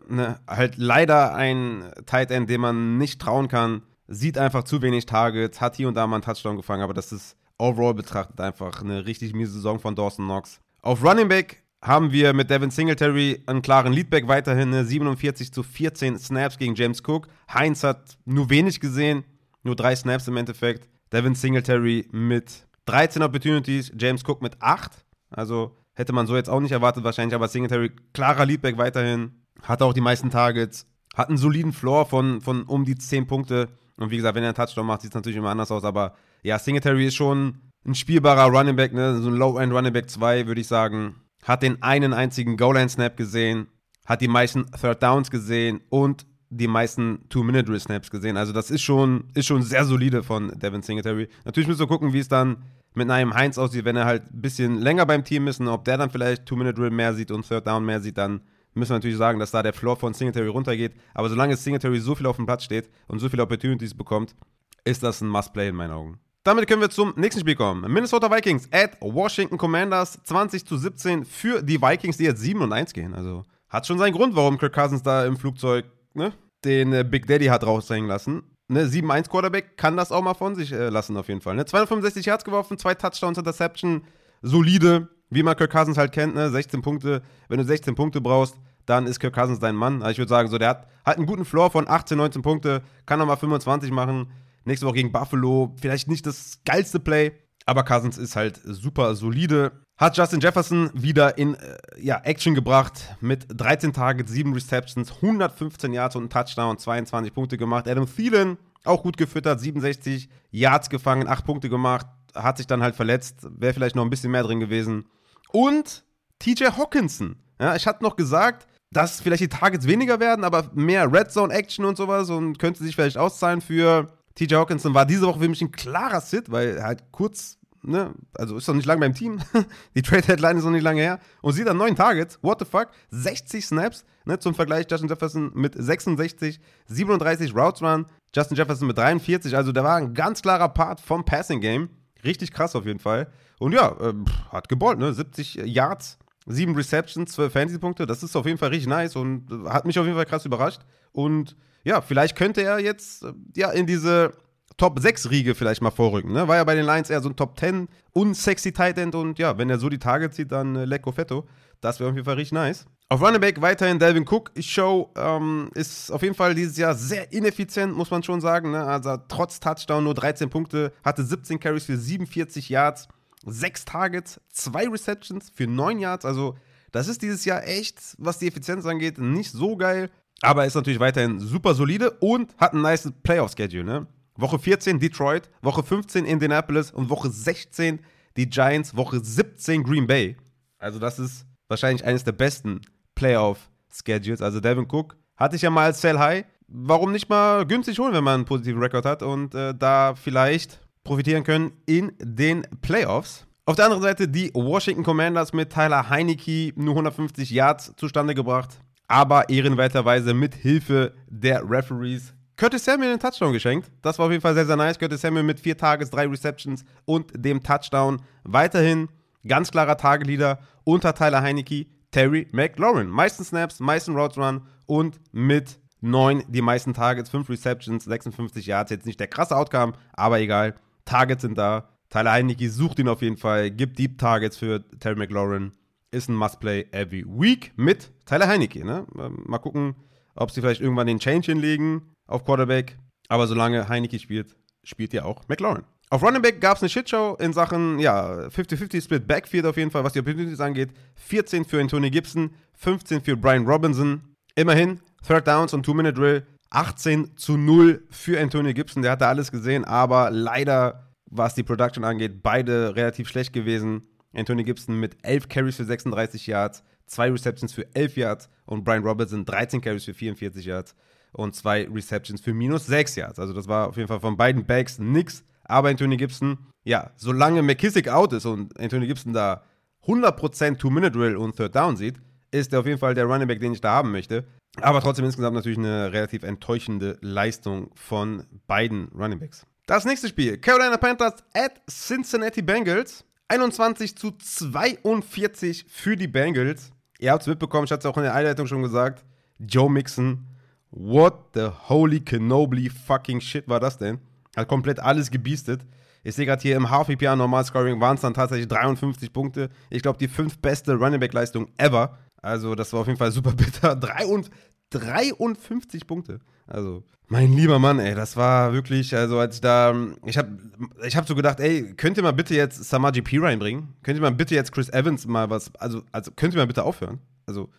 ne, halt leider ein Tight End, dem man nicht trauen kann sieht einfach zu wenig Targets, hat hier und da mal einen Touchdown gefangen, aber das ist overall betrachtet einfach eine richtig miese Saison von Dawson Knox. Auf Running Back haben wir mit Devin Singletary einen klaren Leadback weiterhin, 47 zu 14 Snaps gegen James Cook. Heinz hat nur wenig gesehen, nur drei Snaps im Endeffekt. Devin Singletary mit 13 Opportunities, James Cook mit 8. Also hätte man so jetzt auch nicht erwartet wahrscheinlich, aber Singletary klarer Leadback weiterhin, hat auch die meisten Targets, hat einen soliden Floor von, von um die 10 Punkte. Und wie gesagt, wenn er einen Touchdown macht, sieht es natürlich immer anders aus. Aber ja, Singletary ist schon ein spielbarer Running Back, ne? so ein Low-End Running Back 2, würde ich sagen. Hat den einen einzigen Goal-Line-Snap gesehen, hat die meisten Third Downs gesehen und die meisten Two-Minute-Snaps gesehen. Also das ist schon, ist schon sehr solide von Devin Singletary. Natürlich müssen wir gucken, wie es dann mit einem Heinz aussieht, wenn er halt ein bisschen länger beim Team ist und ob der dann vielleicht Two-Minute-Drill mehr sieht und Third Down mehr sieht, dann müssen wir natürlich sagen, dass da der Floor von Singletary runtergeht. Aber solange Singletary so viel auf dem Platz steht und so viele Opportunities bekommt, ist das ein Must-Play in meinen Augen. Damit können wir zum nächsten Spiel kommen. Minnesota Vikings at Washington Commanders 20 zu 17 für die Vikings, die jetzt 7 und 1 gehen. Also hat schon seinen Grund, warum Kirk Cousins da im Flugzeug ne, den äh, Big Daddy hat raushängen lassen. Ne, 7-1 Quarterback kann das auch mal von sich äh, lassen auf jeden Fall. Ne? 265 Yards geworfen, zwei Touchdowns, Interception, solide wie man Kirk Cousins halt kennt, ne, 16 Punkte. Wenn du 16 Punkte brauchst, dann ist Kirk Cousins dein Mann. Also ich würde sagen, so, der hat, hat einen guten Floor von 18, 19 Punkte, kann nochmal 25 machen. Nächste Woche gegen Buffalo, vielleicht nicht das geilste Play, aber Cousins ist halt super solide. Hat Justin Jefferson wieder in äh, ja, Action gebracht mit 13 Targets, 7 Receptions, 115 Yards und ein Touchdown, 22 Punkte gemacht. Adam Thielen auch gut gefüttert, 67 Yards gefangen, 8 Punkte gemacht, hat sich dann halt verletzt, wäre vielleicht noch ein bisschen mehr drin gewesen. Und TJ Hawkinson. Ja, ich hatte noch gesagt, dass vielleicht die Targets weniger werden, aber mehr Red Zone Action und sowas und könnte sich vielleicht auszahlen für TJ Hawkinson. War diese Woche für mich ein klarer Sit, weil er halt kurz, ne, also ist noch nicht lange beim Team. die Trade Headline ist noch nicht lange her. Und sieht dann neun Targets. What the fuck? 60 Snaps, ne, zum Vergleich Justin Jefferson mit 66, 37 Routes Run, Justin Jefferson mit 43. Also da war ein ganz klarer Part vom Passing Game. Richtig krass auf jeden Fall. Und ja, äh, hat geballt, ne? 70 Yards, 7 Receptions, 12 Fantasy-Punkte. Das ist auf jeden Fall richtig nice und äh, hat mich auf jeden Fall krass überrascht. Und ja, vielleicht könnte er jetzt äh, ja in diese Top 6 Riege vielleicht mal vorrücken. Ne? War ja bei den Lions eher so ein Top 10 unsexy Tight End und ja, wenn er so die Targets zieht, dann äh, Lecco Fetto. Das wäre auf jeden Fall richtig nice. Auf Running Back weiterhin Delvin Cook. Show ähm, ist auf jeden Fall dieses Jahr sehr ineffizient, muss man schon sagen. Ne? Also trotz Touchdown nur 13 Punkte, hatte 17 Carries für 47 Yards sechs Targets, zwei Receptions für neun Yards. Also, das ist dieses Jahr echt, was die Effizienz angeht, nicht so geil. Aber ist natürlich weiterhin super solide und hat ein nice Playoff-Schedule. Ne? Woche 14 Detroit, Woche 15 Indianapolis und Woche 16 die Giants, Woche 17 Green Bay. Also, das ist wahrscheinlich eines der besten Playoff-Schedules. Also, Devin Cook hatte ich ja mal als Sell High. Warum nicht mal günstig holen, wenn man einen positiven Rekord hat und äh, da vielleicht profitieren können in den Playoffs. Auf der anderen Seite die Washington Commanders mit Tyler Heineke nur 150 Yards zustande gebracht, aber ehrenwerterweise mit Hilfe der Referees Curtis Samuel einen Touchdown geschenkt. Das war auf jeden Fall sehr, sehr nice. Curtis Samuel mit vier Tages, drei Receptions und dem Touchdown. Weiterhin ganz klarer Tageleader unter Tyler Heineke, Terry McLaurin. Meisten Snaps, meisten Routes Run und mit neun die meisten Targets, fünf Receptions, 56 Yards. Jetzt nicht der krasse Outcome, aber egal. Targets sind da. Tyler Heineke sucht ihn auf jeden Fall, gibt Deep Targets für Terry McLaurin. Ist ein Must-Play every week mit Tyler Heineke. Ne? Ähm, mal gucken, ob sie vielleicht irgendwann den Change hinlegen auf Quarterback. Aber solange Heineke spielt, spielt ja auch McLaurin. Auf Running Back gab es eine Shitshow in Sachen, ja, 50-50 Split Backfield auf jeden Fall, was die Opportunities angeht. 14 für Anthony Gibson, 15 für Brian Robinson. Immerhin, Third Downs und Two-Minute-Drill 18 zu 0 für Antonio Gibson. Der hatte alles gesehen, aber leider, was die Production angeht, beide relativ schlecht gewesen. Antonio Gibson mit 11 Carries für 36 Yards, 2 Receptions für 11 Yards und Brian Robertson 13 Carries für 44 Yards und 2 Receptions für minus 6 Yards. Also das war auf jeden Fall von beiden Backs nix. Aber Antonio Gibson, ja, solange McKissick out ist und Antonio Gibson da 100% Two-Minute-Drill und Third Down sieht, ist er auf jeden Fall der Running Back, den ich da haben möchte. Aber trotzdem insgesamt natürlich eine relativ enttäuschende Leistung von beiden Running Backs. Das nächste Spiel, Carolina Panthers at Cincinnati Bengals. 21 zu 42 für die Bengals. Ihr habt es mitbekommen, ich hatte es auch in der Einleitung schon gesagt. Joe Mixon, what the holy Kenobly fucking shit war das denn? Hat komplett alles gebiestet. Ich sehe gerade hier im Half-PPA Normal-Scoring waren es dann tatsächlich 53 Punkte. Ich glaube, die fünf beste Running Back-Leistung ever. Also, das war auf jeden Fall super bitter. 53 Punkte. Also, mein lieber Mann, ey, das war wirklich, also als ich da, ich habe ich hab so gedacht, ey, könnt ihr mal bitte jetzt Samaji P reinbringen? Könnt ihr mal bitte jetzt Chris Evans mal was, also, also könnt ihr mal bitte aufhören? Also,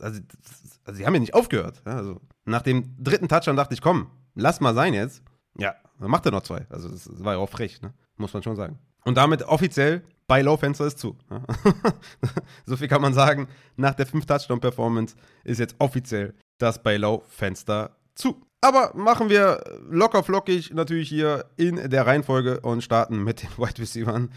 also, also sie haben ja nicht aufgehört. Ja, also, nach dem dritten Touchdown dachte ich, komm, lass mal sein jetzt. Ja, dann macht er noch zwei. Also, das war ja auch frech, ne? muss man schon sagen. Und damit offiziell Buy Low Fenster ist zu. so viel kann man sagen. Nach der 5-Touchdown-Performance ist jetzt offiziell das Buy Low Fenster zu. Aber machen wir locker flockig natürlich hier in der Reihenfolge und starten mit den Wide Receivers.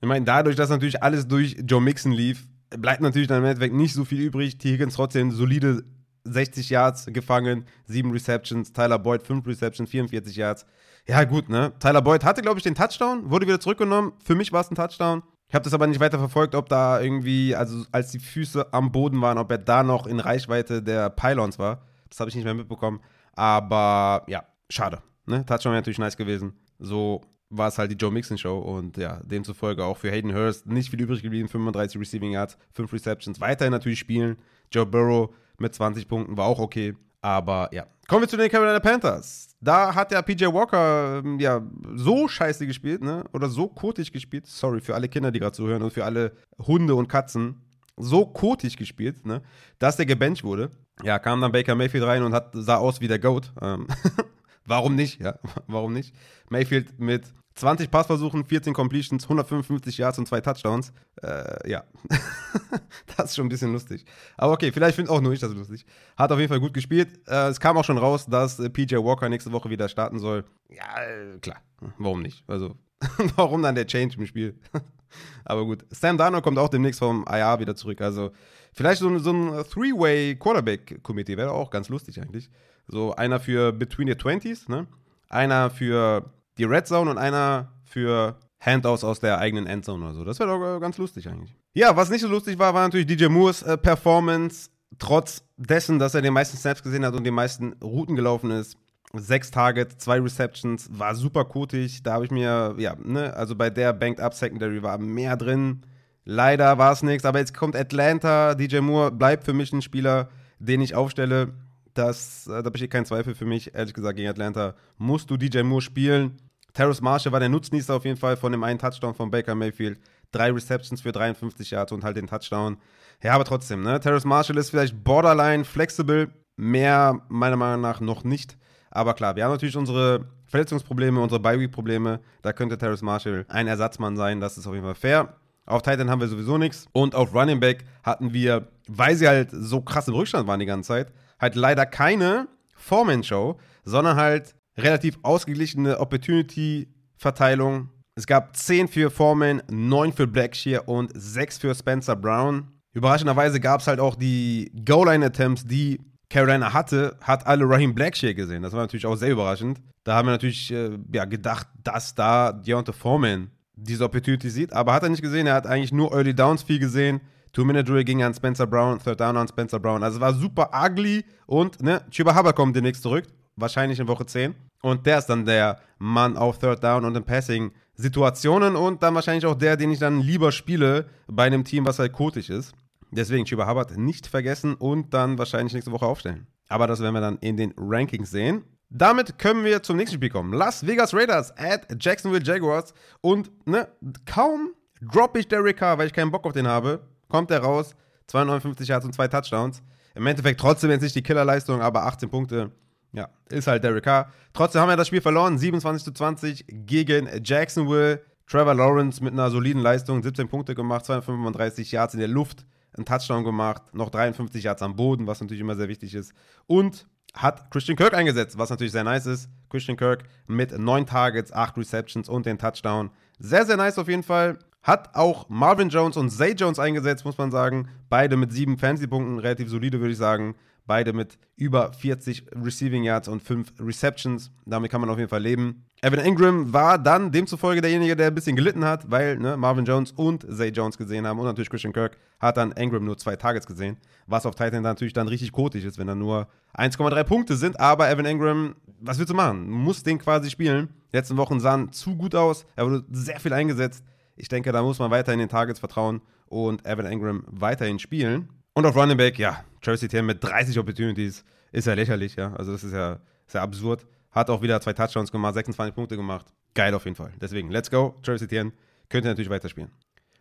ich meine, dadurch, dass natürlich alles durch Joe Mixon lief, bleibt natürlich dann im Endeffekt nicht so viel übrig. T. Higgins trotzdem solide 60 Yards gefangen, 7 Receptions. Tyler Boyd 5 Receptions, 44 Yards. Ja, gut, ne? Tyler Boyd hatte, glaube ich, den Touchdown, wurde wieder zurückgenommen. Für mich war es ein Touchdown. Ich habe das aber nicht weiter verfolgt, ob da irgendwie, also als die Füße am Boden waren, ob er da noch in Reichweite der Pylons war. Das habe ich nicht mehr mitbekommen. Aber ja, schade. Ne? Touchdown wäre natürlich nice gewesen. So war es halt die Joe Mixon Show und ja, demzufolge auch für Hayden Hurst nicht viel übrig geblieben. 35 Receiving Yards, 5 Receptions. Weiterhin natürlich spielen. Joe Burrow mit 20 Punkten war auch okay. Aber ja, kommen wir zu den Carolina Panthers. Da hat der PJ Walker ähm, ja so scheiße gespielt, ne? Oder so kotig gespielt. Sorry für alle Kinder, die gerade zuhören und für alle Hunde und Katzen. So kotig gespielt, ne? Dass der gebencht wurde. Ja, kam dann Baker Mayfield rein und hat, sah aus wie der Goat. Ähm, warum nicht? Ja, warum nicht? Mayfield mit 20 Passversuchen, 14 Completions, 155 Yards und zwei Touchdowns. Äh, ja, das ist schon ein bisschen lustig. Aber okay, vielleicht finde auch nur ich das lustig. Hat auf jeden Fall gut gespielt. Äh, es kam auch schon raus, dass äh, PJ Walker nächste Woche wieder starten soll. Ja, äh, klar. Warum nicht? Also, warum dann der Change im Spiel? Aber gut. Sam Darnold kommt auch demnächst vom IR wieder zurück. Also, vielleicht so, so ein Three-Way Quarterback-Committee wäre auch ganz lustig eigentlich. So einer für Between the Twenties, ne? Einer für die Red Zone und einer für Handouts aus der eigenen Endzone oder so. Das wäre doch ganz lustig eigentlich. Ja, was nicht so lustig war, war natürlich DJ Moores äh, Performance. Trotz dessen, dass er den meisten Snaps gesehen hat und die meisten Routen gelaufen ist. Sechs Targets, zwei Receptions, war super kotig. Da habe ich mir, ja, ne, also bei der Banked Up Secondary war mehr drin. Leider war es nichts, aber jetzt kommt Atlanta. DJ Moore bleibt für mich ein Spieler, den ich aufstelle. Das, äh, da besteht kein Zweifel für mich, ehrlich gesagt, gegen Atlanta. Musst du DJ Moore spielen. Terrace Marshall war der Nutznießer auf jeden Fall von dem einen Touchdown von Baker Mayfield. Drei Receptions für 53 Yards und halt den Touchdown. Ja, aber trotzdem, ne? Terrace Marshall ist vielleicht borderline flexible. Mehr meiner Meinung nach noch nicht. Aber klar, wir haben natürlich unsere Verletzungsprobleme, unsere Bye-Week-Probleme. Da könnte Terrace Marshall ein Ersatzmann sein. Das ist auf jeden Fall fair. Auf Titan haben wir sowieso nichts. Und auf Running Back hatten wir, weil sie halt so krass im Rückstand waren die ganze Zeit, halt leider keine Foreman-Show, sondern halt relativ ausgeglichene Opportunity-Verteilung. Es gab 10 für Foreman, 9 für Blackshear und 6 für Spencer Brown. Überraschenderweise gab es halt auch die Goal-Line-Attempts, die Carolina hatte, hat alle Raheem Blackshear gesehen. Das war natürlich auch sehr überraschend. Da haben wir natürlich äh, ja, gedacht, dass da Deontay Foreman diese Opportunity sieht, aber hat er nicht gesehen. Er hat eigentlich nur Early Downs viel gesehen. Two-Minute-Drill ging an Spencer Brown, Third Down an Spencer Brown. Also war super ugly und ne, Chuba Hubbard kommt demnächst zurück, wahrscheinlich in Woche 10. Und der ist dann der Mann auf Third Down und in Passing Situationen und dann wahrscheinlich auch der, den ich dann lieber spiele bei einem Team, was halt kotig ist. Deswegen Chuba Hubbard nicht vergessen und dann wahrscheinlich nächste Woche aufstellen. Aber das werden wir dann in den Rankings sehen. Damit können wir zum nächsten Spiel kommen. Las Vegas Raiders at Jacksonville Jaguars. Und ne, kaum droppe ich Derek Carr, weil ich keinen Bock auf den habe, kommt er raus. 259 Yards und zwei Touchdowns. Im Endeffekt trotzdem jetzt nicht die Killerleistung, aber 18 Punkte, ja, ist halt Derek Carr. Trotzdem haben wir das Spiel verloren, 27 zu 20 gegen Jacksonville. Trevor Lawrence mit einer soliden Leistung, 17 Punkte gemacht, 235 Yards in der Luft, einen Touchdown gemacht, noch 53 Yards am Boden, was natürlich immer sehr wichtig ist. Und hat Christian Kirk eingesetzt, was natürlich sehr nice ist. Christian Kirk mit 9 Targets, 8 Receptions und den Touchdown. Sehr, sehr nice auf jeden Fall. Hat auch Marvin Jones und Zay Jones eingesetzt, muss man sagen. Beide mit 7 Fantasy-Punkten, relativ solide, würde ich sagen. Beide mit über 40 Receiving Yards und 5 Receptions. Damit kann man auf jeden Fall leben. Evan Ingram war dann demzufolge derjenige, der ein bisschen gelitten hat, weil ne, Marvin Jones und Zay Jones gesehen haben und natürlich Christian Kirk hat dann Ingram nur zwei Targets gesehen, was auf Titan natürlich dann richtig kotig ist, wenn da nur 1,3 Punkte sind. Aber Evan Ingram, was willst du machen? Muss den quasi spielen. Die letzten Wochen sahen zu gut aus. Er wurde sehr viel eingesetzt. Ich denke, da muss man weiterhin den Targets vertrauen und Evan Ingram weiterhin spielen. Und auf Running Back, ja, Travis Etienne mit 30 Opportunities ist ja lächerlich, ja. Also das ist ja, ist ja absurd. Hat auch wieder zwei Touchdowns gemacht, 26 Punkte gemacht. Geil auf jeden Fall. Deswegen, let's go. Travis Etienne könnte natürlich weiterspielen.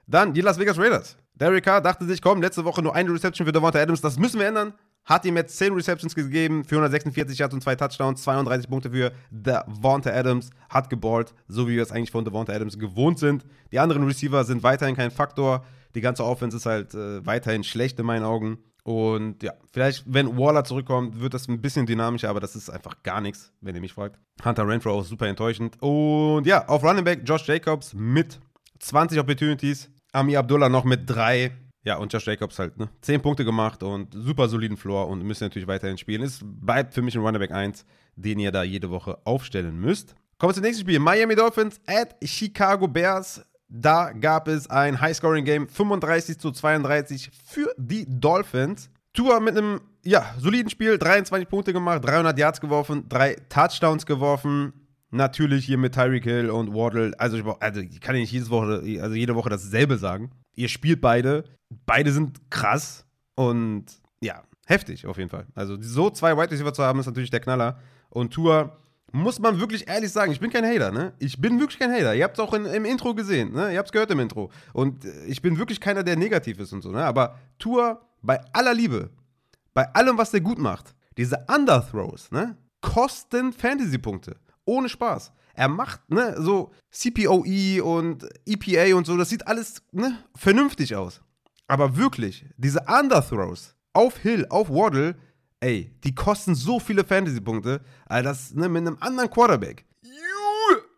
Dann die Las Vegas Raiders. Derek Carr dachte sich, komm, letzte Woche nur eine Reception für Devonta Adams, das müssen wir ändern. Hat ihm jetzt 10 Receptions gegeben, 446 Yards und zwei Touchdowns, 32 Punkte für Devonta Adams. Hat geballt, so wie wir es eigentlich von Devonta Adams gewohnt sind. Die anderen Receiver sind weiterhin kein Faktor. Die ganze Offense ist halt äh, weiterhin schlecht in meinen Augen. Und ja, vielleicht, wenn Waller zurückkommt, wird das ein bisschen dynamischer, aber das ist einfach gar nichts, wenn ihr mich fragt. Hunter Renfro auch super enttäuschend. Und ja, auf Running Back Josh Jacobs mit 20 Opportunities. Ami Abdullah noch mit drei. Ja, und Josh Jacobs halt, ne? 10 Punkte gemacht und super soliden Floor und müssen natürlich weiterhin spielen. Ist bleibt für mich ein Running Back 1, den ihr da jede Woche aufstellen müsst. Kommen wir zum nächsten Spiel. Miami Dolphins at Chicago Bears. Da gab es ein High-Scoring-Game, 35 zu 32 für die Dolphins. Tua mit einem ja, soliden Spiel, 23 Punkte gemacht, 300 Yards geworfen, drei Touchdowns geworfen. Natürlich hier mit Tyreek Hill und Waddle. Also ich, also ich kann nicht jede Woche, also jede Woche dasselbe sagen. Ihr spielt beide. Beide sind krass und ja, heftig auf jeden Fall. Also so zwei Wide Receiver zu haben, ist natürlich der Knaller. Und Tua muss man wirklich ehrlich sagen, ich bin kein Hater, ne? Ich bin wirklich kein Hater. Ihr habt es auch in, im Intro gesehen, ne? Ihr habt es gehört im Intro. Und äh, ich bin wirklich keiner, der negativ ist und so, ne? Aber Tour, bei aller Liebe, bei allem, was der gut macht, diese Underthrows, ne? Kosten Fantasy-Punkte. Ohne Spaß. Er macht, ne, so CPOE und EPA und so, das sieht alles, ne, vernünftig aus. Aber wirklich, diese Underthrows auf Hill, auf Waddle, ey, die kosten so viele Fantasy-Punkte, das ne, mit einem anderen Quarterback.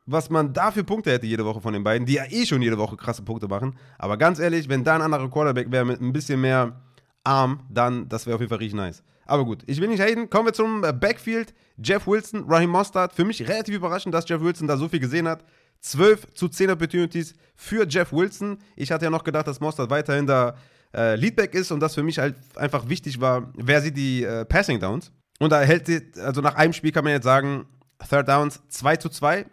Was man da für Punkte hätte jede Woche von den beiden, die ja eh schon jede Woche krasse Punkte machen. Aber ganz ehrlich, wenn da ein anderer Quarterback wäre mit ein bisschen mehr Arm, dann das wäre auf jeden Fall richtig nice. Aber gut, ich will nicht haten. Kommen wir zum äh, Backfield. Jeff Wilson, Raheem Mostard. Für mich relativ überraschend, dass Jeff Wilson da so viel gesehen hat. 12 zu 10 Opportunities für Jeff Wilson. Ich hatte ja noch gedacht, dass Mostard weiterhin da äh, Leadback ist und das für mich halt einfach wichtig war, wer sieht die äh, Passing Downs. Und da hält sie, also nach einem Spiel kann man jetzt sagen, Third Downs 2 zu 2.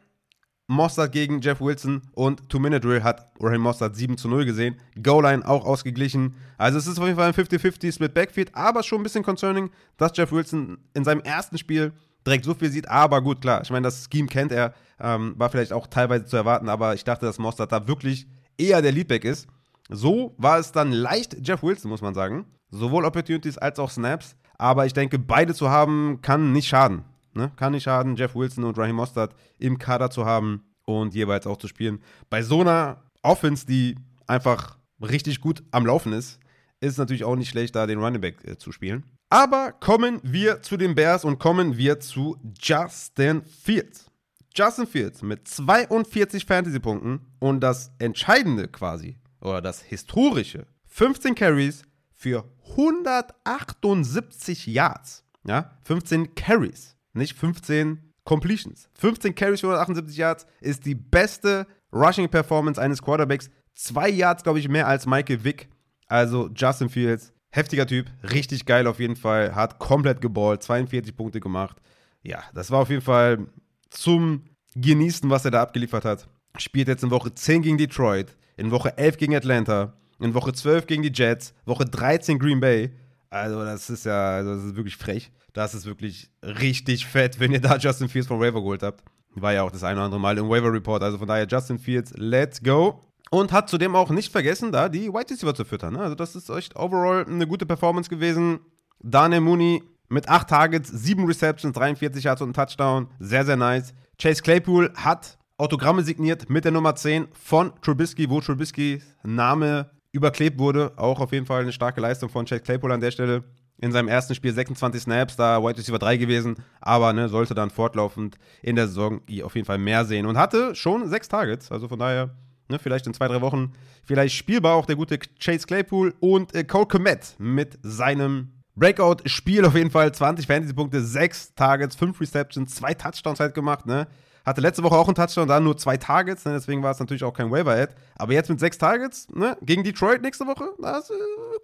Mossad gegen Jeff Wilson und Two-Minute-Drill hat Raheem Mossad 7 zu 0 gesehen. Goal-Line auch ausgeglichen. Also es ist auf jeden Fall ein 50-50 Split Backfield, aber schon ein bisschen concerning, dass Jeff Wilson in seinem ersten Spiel direkt so viel sieht. Aber gut, klar, ich meine, das Scheme kennt er, ähm, war vielleicht auch teilweise zu erwarten, aber ich dachte, dass Mossad da wirklich eher der Leadback ist. So war es dann leicht Jeff Wilson, muss man sagen. Sowohl Opportunities als auch Snaps. Aber ich denke, beide zu haben, kann nicht schaden. Ne? Kann nicht schaden, Jeff Wilson und Raheem Mostert im Kader zu haben und jeweils auch zu spielen. Bei so einer Offense, die einfach richtig gut am Laufen ist, ist es natürlich auch nicht schlecht, da den Running Back äh, zu spielen. Aber kommen wir zu den Bears und kommen wir zu Justin Fields. Justin Fields mit 42 Fantasy-Punkten und das Entscheidende quasi oder das historische 15 Carries für 178 Yards. Ja, 15 Carries, nicht 15 Completions. 15 Carries für 178 Yards ist die beste Rushing Performance eines Quarterbacks. Zwei Yards, glaube ich, mehr als Michael Vick. Also Justin Fields, heftiger Typ, richtig geil auf jeden Fall, hat komplett geballt, 42 Punkte gemacht. Ja, das war auf jeden Fall zum Genießen, was er da abgeliefert hat. Spielt jetzt in Woche 10 gegen Detroit, in Woche 11 gegen Atlanta, in Woche 12 gegen die Jets, Woche 13 Green Bay. Also, das ist ja, also das ist wirklich frech. Das ist wirklich richtig fett, wenn ihr da Justin Fields vom Waiver geholt habt. War ja auch das eine oder andere Mal im Waiver Report. Also von daher Justin Fields, let's go. Und hat zudem auch nicht vergessen, da die White Receiver zu füttern. Ne? Also, das ist echt overall eine gute Performance gewesen. Daniel Mooney mit 8 Targets, 7 Receptions, 43 Yards und ein Touchdown. Sehr, sehr nice. Chase Claypool hat Autogramme signiert mit der Nummer 10 von Trubisky, wo Trubiskys Name überklebt wurde. Auch auf jeden Fall eine starke Leistung von Chase Claypool an der Stelle. In seinem ersten Spiel 26 Snaps, da White Receiver 3 gewesen, aber ne, sollte dann fortlaufend in der Saison auf jeden Fall mehr sehen und hatte schon 6 Targets. Also von daher, ne, vielleicht in zwei, drei Wochen, vielleicht spielbar auch der gute Chase Claypool und äh, Cole Komet mit seinem Breakout-Spiel auf jeden Fall. 20 Fantasy-Punkte, 6 Targets, 5 Receptions, 2 Touchdowns halt gemacht, ne? Hatte letzte Woche auch einen Touchdown, dann nur 2 Targets, ne? deswegen war es natürlich auch kein Waiver-Ad. Aber jetzt mit 6 Targets, ne? Gegen Detroit nächste Woche, das äh,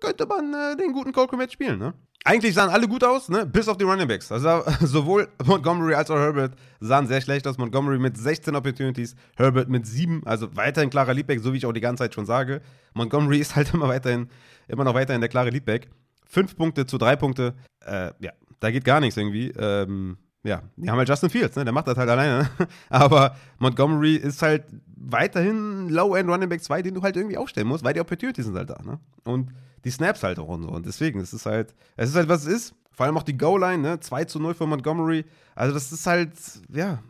könnte man äh, den guten Cole Komet spielen, ne? Eigentlich sahen alle gut aus, ne? bis auf die Running Backs. Also sowohl Montgomery als auch Herbert sahen sehr schlecht aus. Montgomery mit 16 Opportunities, Herbert mit 7. Also weiterhin klarer Leadback, so wie ich auch die ganze Zeit schon sage. Montgomery ist halt immer weiterhin, immer noch weiterhin der klare Leadback. 5 Punkte zu 3 Punkte. Äh, ja, da geht gar nichts irgendwie. Ähm, ja, die haben halt Justin Fields, ne? der macht das halt alleine. Aber Montgomery ist halt weiterhin Low-End Running Back 2, den du halt irgendwie aufstellen musst, weil die Opportunities sind halt da. Ne? Und die Snaps halt auch und so. Und deswegen, es ist halt, es ist halt, was es ist. Vor allem auch die Goal-Line, ne? 2 zu 0 für Montgomery. Also, das ist halt, ja,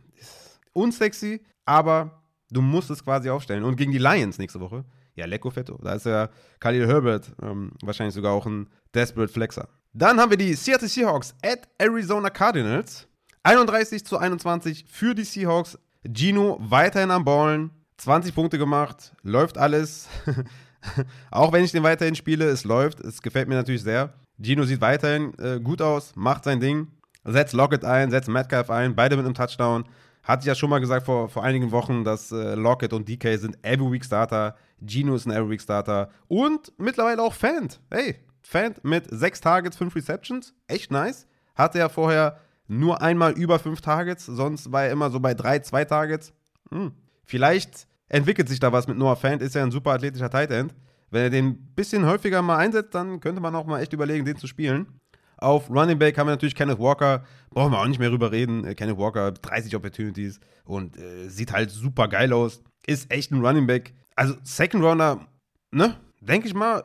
unsexy, aber du musst es quasi aufstellen. Und gegen die Lions nächste Woche, ja, Lecco Fetto. Da ist ja Khalil Herbert ähm, wahrscheinlich sogar auch ein Desperate Flexer. Dann haben wir die Seattle Seahawks at Arizona Cardinals. 31 zu 21 für die Seahawks. Gino weiterhin am Ballen. 20 Punkte gemacht. Läuft alles. Auch wenn ich den weiterhin spiele, es läuft. Es gefällt mir natürlich sehr. Gino sieht weiterhin äh, gut aus, macht sein Ding. Setzt Lockett ein, setzt Metcalf ein, beide mit einem Touchdown. Hatte ich ja schon mal gesagt vor, vor einigen Wochen, dass äh, Lockett und DK sind Every Week Starter. Gino ist ein Every Week Starter. Und mittlerweile auch Fan. Hey, Fan mit sechs Targets, fünf Receptions. Echt nice. Hatte ja vorher nur einmal über fünf Targets, sonst war er immer so bei drei, zwei Targets. Hm. Vielleicht entwickelt sich da was mit Noah Fant, ist ja ein super athletischer Tight End. Wenn er den ein bisschen häufiger mal einsetzt, dann könnte man auch mal echt überlegen, den zu spielen. Auf Running Back haben wir natürlich Kenneth Walker, brauchen wir auch nicht mehr drüber reden. Äh, Kenneth Walker, 30 Opportunities und äh, sieht halt super geil aus. Ist echt ein Running Back. Also Second Rounder, ne, denke ich mal,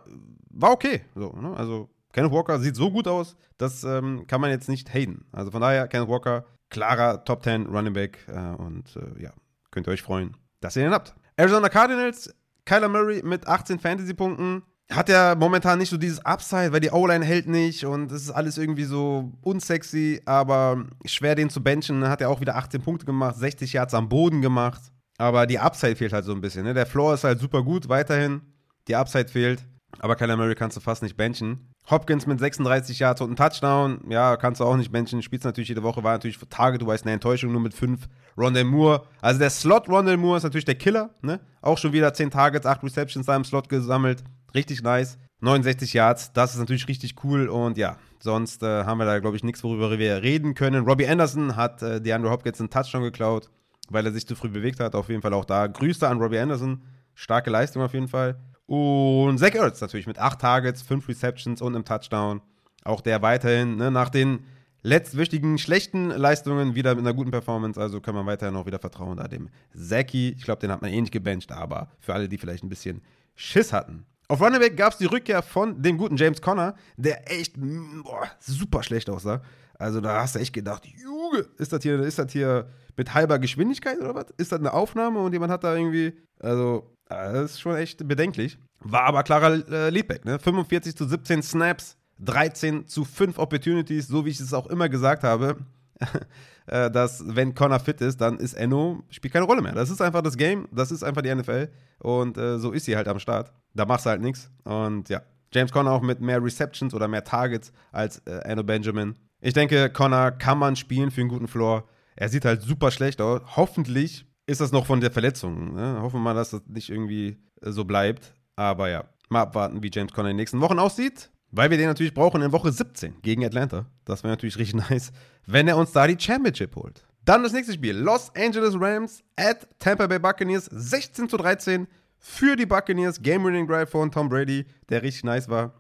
war okay. So, ne? Also Kenneth Walker sieht so gut aus, das ähm, kann man jetzt nicht haten. Also von daher, Kenneth Walker, klarer Top 10 Running Back äh, und äh, ja, könnt ihr euch freuen, dass ihr den habt. Arizona Cardinals, Kyler Murray mit 18 Fantasy-Punkten. Hat ja momentan nicht so dieses Upside, weil die O-Line hält nicht und es ist alles irgendwie so unsexy, aber schwer den zu benchen. Hat er auch wieder 18 Punkte gemacht, 60 Yards am Boden gemacht. Aber die Upside fehlt halt so ein bisschen. Ne? Der Floor ist halt super gut weiterhin. Die Upside fehlt. Aber Kyler Murray kannst du fast nicht benchen. Hopkins mit 36 Yards und einem Touchdown. Ja, kannst du auch nicht benchen. Spielst natürlich jede Woche. War natürlich Tage, du weißt, eine Enttäuschung nur mit 5. Rondell Moore. Also der Slot Rondell Moore ist natürlich der Killer. Ne? Auch schon wieder 10 Targets, 8 Receptions da im Slot gesammelt. Richtig nice. 69 Yards. Das ist natürlich richtig cool. Und ja, sonst äh, haben wir da, glaube ich, nichts, worüber wir reden können. Robbie Anderson hat äh, DeAndre Hopkins einen Touchdown geklaut, weil er sich zu früh bewegt hat. Auf jeden Fall auch da. Grüße an Robbie Anderson. Starke Leistung auf jeden Fall. Und Zach Ertz natürlich mit 8 Targets, 5 Receptions und einem Touchdown. Auch der weiterhin ne, nach den letztwichtigen schlechten Leistungen wieder mit einer guten Performance. Also kann man weiterhin auch wieder vertrauen da dem Zachy. Ich glaube, den hat man eh nicht gebencht, aber für alle, die vielleicht ein bisschen Schiss hatten. Auf Running Back gab es die Rückkehr von dem guten James Conner, der echt boah, super schlecht aussah. Also da hast du echt gedacht, Junge, ist das hier, ist das hier mit halber Geschwindigkeit oder was? Ist das eine Aufnahme und jemand hat da irgendwie, also das ist schon echt bedenklich. War aber klarer äh, Leadback, ne? 45 zu 17 Snaps, 13 zu 5 Opportunities, so wie ich es auch immer gesagt habe. Äh, dass, wenn Connor fit ist, dann ist Enno, spielt keine Rolle mehr. Das ist einfach das Game, das ist einfach die NFL. Und äh, so ist sie halt am Start. Da machst du halt nichts. Und ja, James Conner auch mit mehr Receptions oder mehr Targets als äh, Enno Benjamin. Ich denke, Connor kann man spielen für einen guten Floor. Er sieht halt super schlecht aus. Hoffentlich ist das noch von der Verletzung. Ne? Hoffen wir mal, dass das nicht irgendwie äh, so bleibt. Aber ja, mal abwarten, wie James Conner in den nächsten Wochen aussieht. Weil wir den natürlich brauchen in Woche 17 gegen Atlanta. Das wäre natürlich richtig nice, wenn er uns da die Championship holt. Dann das nächste Spiel. Los Angeles Rams at Tampa Bay Buccaneers. 16 zu 13 für die Buccaneers. Game-Winning Drive von Tom Brady, der richtig nice war.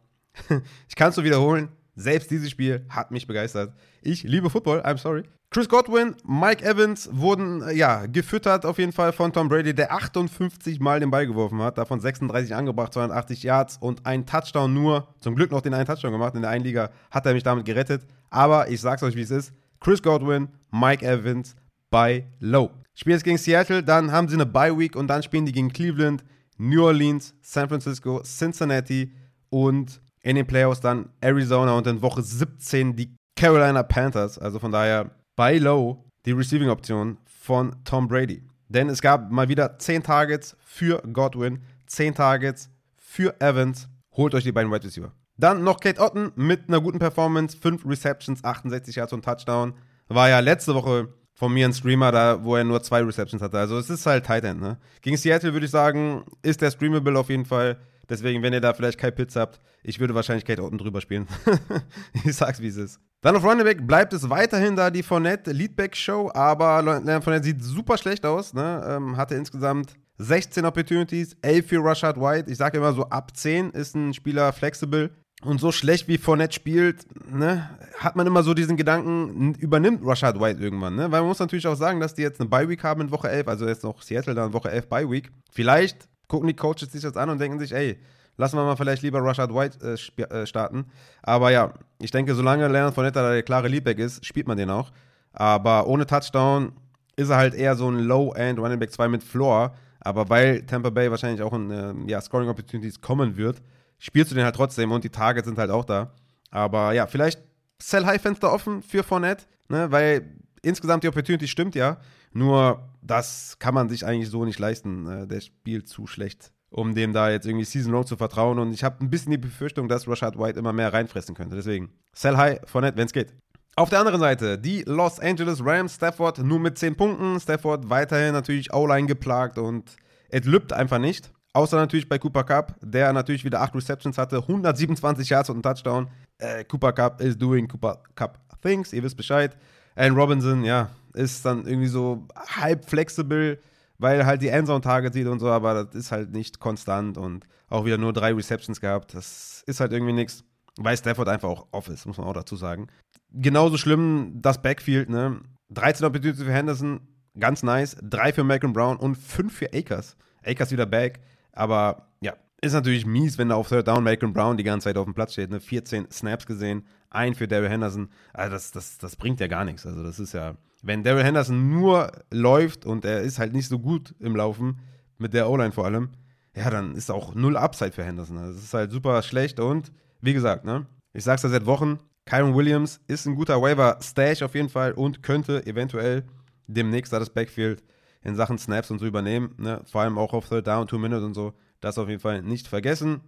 ich kann es so wiederholen. Selbst dieses Spiel hat mich begeistert. Ich liebe Football, I'm sorry. Chris Godwin, Mike Evans wurden äh, ja gefüttert auf jeden Fall von Tom Brady, der 58 Mal den Ball geworfen hat, davon 36 angebracht, 280 Yards und ein Touchdown nur. Zum Glück noch den einen Touchdown gemacht. In der einen Liga hat er mich damit gerettet. Aber ich sag's euch, wie es ist. Chris Godwin, Mike Evans bei Low. Spielen jetzt gegen Seattle, dann haben sie eine Bye Week und dann spielen die gegen Cleveland, New Orleans, San Francisco, Cincinnati und in den Playoffs dann Arizona und in Woche 17 die Carolina Panthers. Also von daher bei Low die Receiving-Option von Tom Brady. Denn es gab mal wieder 10 Targets für Godwin, 10 Targets für Evans. Holt euch die beiden Wide Receiver. Dann noch Kate Otten mit einer guten Performance, 5 Receptions, 68 Yards und Touchdown. War ja letzte Woche von mir ein Streamer da, wo er nur zwei Receptions hatte. Also es ist halt Tight End, ne? Gegen Seattle würde ich sagen, ist der streamable auf jeden Fall. Deswegen, wenn ihr da vielleicht Kai Pitts habt, ich würde wahrscheinlich Kate Otten drüber spielen. ich sag's, wie es ist. Dann auf Running Back bleibt es weiterhin da die Fournette Leadback Show, aber Leonard Fournette sieht super schlecht aus, ne? Ähm, hatte insgesamt 16 Opportunities, 11 für Rashad White. Ich sage immer so, ab 10 ist ein Spieler flexibel. Und so schlecht wie Fournette spielt, ne, hat man immer so diesen Gedanken, übernimmt Rashad White irgendwann, ne? Weil man muss natürlich auch sagen, dass die jetzt eine Bye-Week haben in Woche 11, also jetzt noch Seattle dann Woche 11 Bye-Week. Vielleicht gucken die Coaches sich das an und denken sich, ey, lassen wir mal vielleicht lieber Rashad White äh, äh, starten. Aber ja, ich denke, solange Leonard Fournette da der klare Leadback ist, spielt man den auch. Aber ohne Touchdown ist er halt eher so ein Low-End Running Back 2 mit Floor. Aber weil Tampa Bay wahrscheinlich auch in äh, ja, Scoring Opportunities kommen wird, spielst du den halt trotzdem und die Targets sind halt auch da. Aber ja, vielleicht Sell-High-Fenster offen für Fournette, ne, weil insgesamt die Opportunity stimmt ja. Nur das kann man sich eigentlich so nicht leisten. Ne? Der spielt zu schlecht, um dem da jetzt irgendwie Season Long zu vertrauen. Und ich habe ein bisschen die Befürchtung, dass Rashad White immer mehr reinfressen könnte. Deswegen Sell High, Fournette, wenn es geht. Auf der anderen Seite, die Los Angeles Rams, Stafford nur mit 10 Punkten. Stafford weiterhin natürlich O-Line geplagt und es lübt einfach nicht. Außer natürlich bei Cooper Cup, der natürlich wieder 8 Receptions hatte, 127 Yards und einen Touchdown. Äh, Cooper Cup is doing Cooper Cup things, ihr wisst Bescheid. Allen Robinson, ja, ist dann irgendwie so halb flexibel, weil halt die Endzone-Target sieht und so, aber das ist halt nicht konstant und auch wieder nur drei Receptions gehabt. Das ist halt irgendwie nichts, weil Stafford einfach auch off ist, muss man auch dazu sagen. Genauso schlimm das Backfield, ne? 13 Opportunities für Henderson, ganz nice. 3 für Malcolm Brown und 5 für Akers. Akers wieder back. Aber ja, ist natürlich mies, wenn da auf Third Down Malcolm Brown die ganze Zeit auf dem Platz steht. Ne? 14 Snaps gesehen, ein für Daryl Henderson. Also das, das, das bringt ja gar nichts. Also das ist ja, wenn Daryl Henderson nur läuft und er ist halt nicht so gut im Laufen, mit der O-Line vor allem, ja, dann ist auch null Upside für Henderson. Also das ist halt super schlecht und wie gesagt, ne, ich sag's ja seit Wochen, Kyron Williams ist ein guter Waiver-Stash auf jeden Fall und könnte eventuell demnächst da das Backfield in Sachen Snaps und so übernehmen. Ne? Vor allem auch auf Third Down, Two Minutes und so. Das auf jeden Fall nicht vergessen.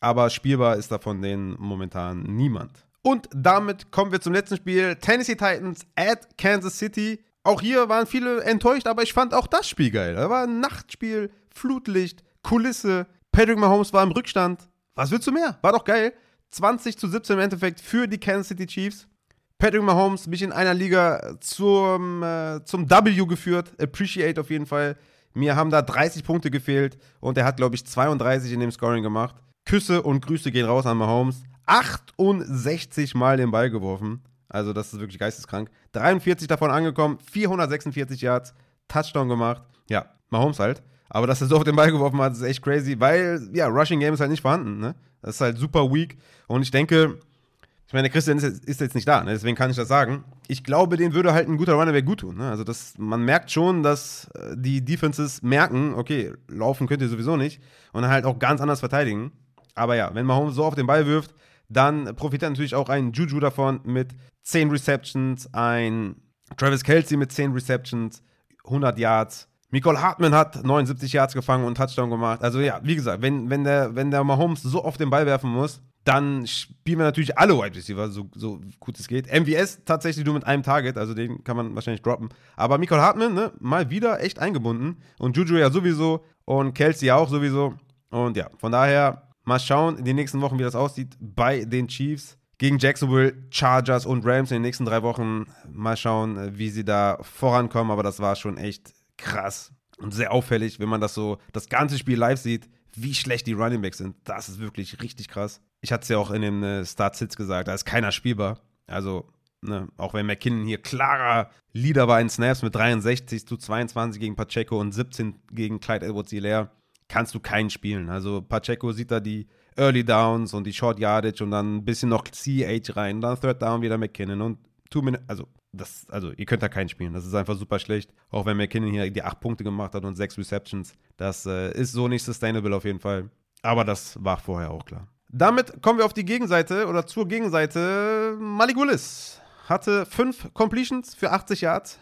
Aber spielbar ist da von denen momentan niemand. Und damit kommen wir zum letzten Spiel. Tennessee Titans at Kansas City. Auch hier waren viele enttäuscht, aber ich fand auch das Spiel geil. Da war ein Nachtspiel, Flutlicht, Kulisse. Patrick Mahomes war im Rückstand. Was willst du mehr? War doch geil. 20 zu 17 im Endeffekt für die Kansas City Chiefs. Patrick Mahomes mich in einer Liga zum, äh, zum W geführt. Appreciate auf jeden Fall. Mir haben da 30 Punkte gefehlt und er hat, glaube ich, 32 in dem Scoring gemacht. Küsse und Grüße gehen raus an Mahomes. 68 Mal den Ball geworfen. Also, das ist wirklich geisteskrank. 43 davon angekommen, 446 Yards, Touchdown gemacht. Ja, Mahomes halt. Aber dass er so auf den Ball geworfen hat, ist echt crazy, weil, ja, Rushing Game ist halt nicht vorhanden. Ne? Das ist halt super weak. Und ich denke, ich meine, Christian ist jetzt, ist jetzt nicht da, ne? deswegen kann ich das sagen. Ich glaube, den würde halt ein guter Runnerback gut tun. Ne? Also das, man merkt schon, dass äh, die Defenses merken, okay, laufen könnt ihr sowieso nicht und dann halt auch ganz anders verteidigen. Aber ja, wenn Mahomes so auf den Ball wirft, dann profitiert natürlich auch ein Juju davon mit 10 Receptions, ein Travis Kelsey mit 10 Receptions, 100 Yards. Nicole Hartman hat 79 Yards gefangen und Touchdown gemacht. Also ja, wie gesagt, wenn, wenn, der, wenn der Mahomes so auf den Ball werfen muss, dann spielen wir natürlich alle Wide Receiver, so, so gut es geht. MVS tatsächlich nur mit einem Target, also den kann man wahrscheinlich droppen. Aber Michael Hartman, ne, mal wieder echt eingebunden. Und Juju ja sowieso und Kelsey auch sowieso. Und ja, von daher mal schauen in den nächsten Wochen, wie das aussieht bei den Chiefs. Gegen Jacksonville, Chargers und Rams in den nächsten drei Wochen. Mal schauen, wie sie da vorankommen. Aber das war schon echt krass und sehr auffällig, wenn man das so, das ganze Spiel live sieht, wie schlecht die Running Backs sind. Das ist wirklich richtig krass ich hatte es ja auch in den äh, Start-Sits gesagt, da ist keiner spielbar. Also Ne? Auch wenn McKinnon hier klarer Leader war in Snaps mit 63 zu 22 gegen Pacheco und 17 gegen Clyde Edwards-Hilaire, kannst du keinen spielen. Also Pacheco sieht da die Early Downs und die Short Yardage und dann ein bisschen noch CH rein, dann Third Down wieder McKinnon und Two Minutes, also das, also ihr könnt da keinen spielen. Das ist einfach super schlecht. Auch wenn McKinnon hier die acht Punkte gemacht hat und sechs Receptions. Das äh, ist so nicht sustainable auf jeden Fall. Aber das war vorher auch klar. Damit kommen wir auf die Gegenseite oder zur Gegenseite. Malik Willis hatte fünf Completions für 80 Yards.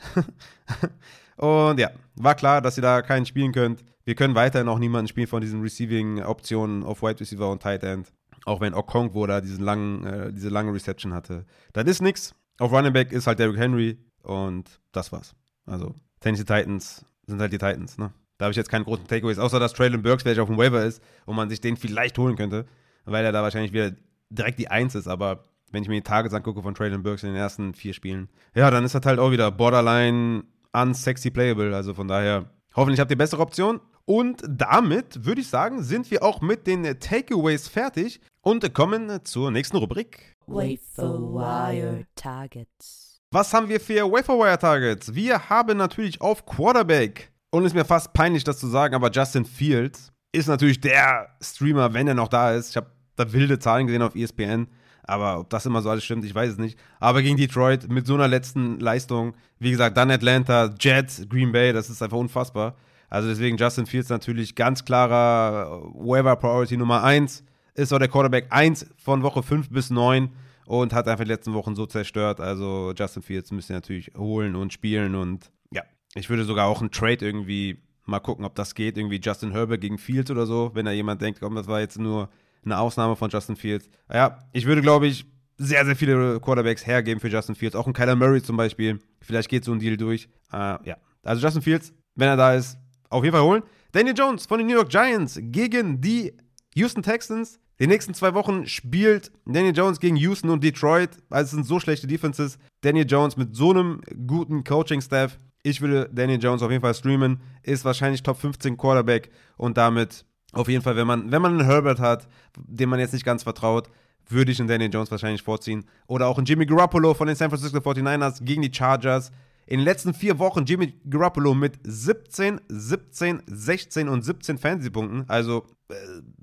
und ja, war klar, dass ihr da keinen spielen könnt. Wir können weiterhin auch niemanden spielen von diesen Receiving-Optionen auf Wide Receiver und Tight End. Auch wenn Okongwo da diesen langen, äh, diese lange Reception hatte. Das ist nichts. Auf Running Back ist halt Derrick Henry und das war's. Also, Tennessee Titans sind halt die Titans, ne? Da habe ich jetzt keine großen Takeaways, außer dass Traylon Burks vielleicht auf dem Waiver ist und man sich den vielleicht holen könnte, weil er da wahrscheinlich wieder direkt die Eins ist. Aber wenn ich mir die Tages angucke von Traylon Burks in den ersten vier Spielen, ja, dann ist das halt auch wieder borderline unsexy playable. Also von daher, hoffentlich habt ihr bessere Optionen. Und damit würde ich sagen, sind wir auch mit den Takeaways fertig und kommen zur nächsten Rubrik. Waferwire Targets. Was haben wir für Waferwire Targets? Wir haben natürlich auf Quarterback, und ist mir fast peinlich, das zu sagen, aber Justin Fields ist natürlich der Streamer, wenn er noch da ist. Ich habe da wilde Zahlen gesehen auf ESPN, aber ob das immer so alles stimmt, ich weiß es nicht. Aber gegen Detroit mit so einer letzten Leistung, wie gesagt, dann Atlanta, Jets, Green Bay, das ist einfach unfassbar. Also deswegen Justin Fields natürlich ganz klarer Waiver Priority Nummer 1 ist auch der Quarterback 1 von Woche 5 bis 9 und hat einfach die letzten Wochen so zerstört. Also Justin Fields müsst ihr natürlich holen und spielen und ja, ich würde sogar auch einen Trade irgendwie mal gucken, ob das geht. Irgendwie Justin Herbert gegen Fields oder so, wenn da jemand denkt, komm, das war jetzt nur eine Ausnahme von Justin Fields. Ja, ich würde, glaube ich, sehr, sehr viele Quarterbacks hergeben für Justin Fields. Auch ein Kyler Murray zum Beispiel. Vielleicht geht so ein Deal durch. Äh, ja, also Justin Fields, wenn er da ist, auf jeden Fall holen. Daniel Jones von den New York Giants gegen die Houston Texans. Die nächsten zwei Wochen spielt Daniel Jones gegen Houston und Detroit. Also es sind so schlechte Defenses. Daniel Jones mit so einem guten Coaching-Staff. Ich würde Daniel Jones auf jeden Fall streamen. Ist wahrscheinlich Top 15 Quarterback und damit auf jeden Fall, wenn man, wenn man einen Herbert hat, dem man jetzt nicht ganz vertraut, würde ich einen Daniel Jones wahrscheinlich vorziehen. Oder auch einen Jimmy Garoppolo von den San Francisco 49ers gegen die Chargers. In den letzten vier Wochen Jimmy Garoppolo mit 17, 17, 16 und 17 Fantasy-Punkten. Also äh,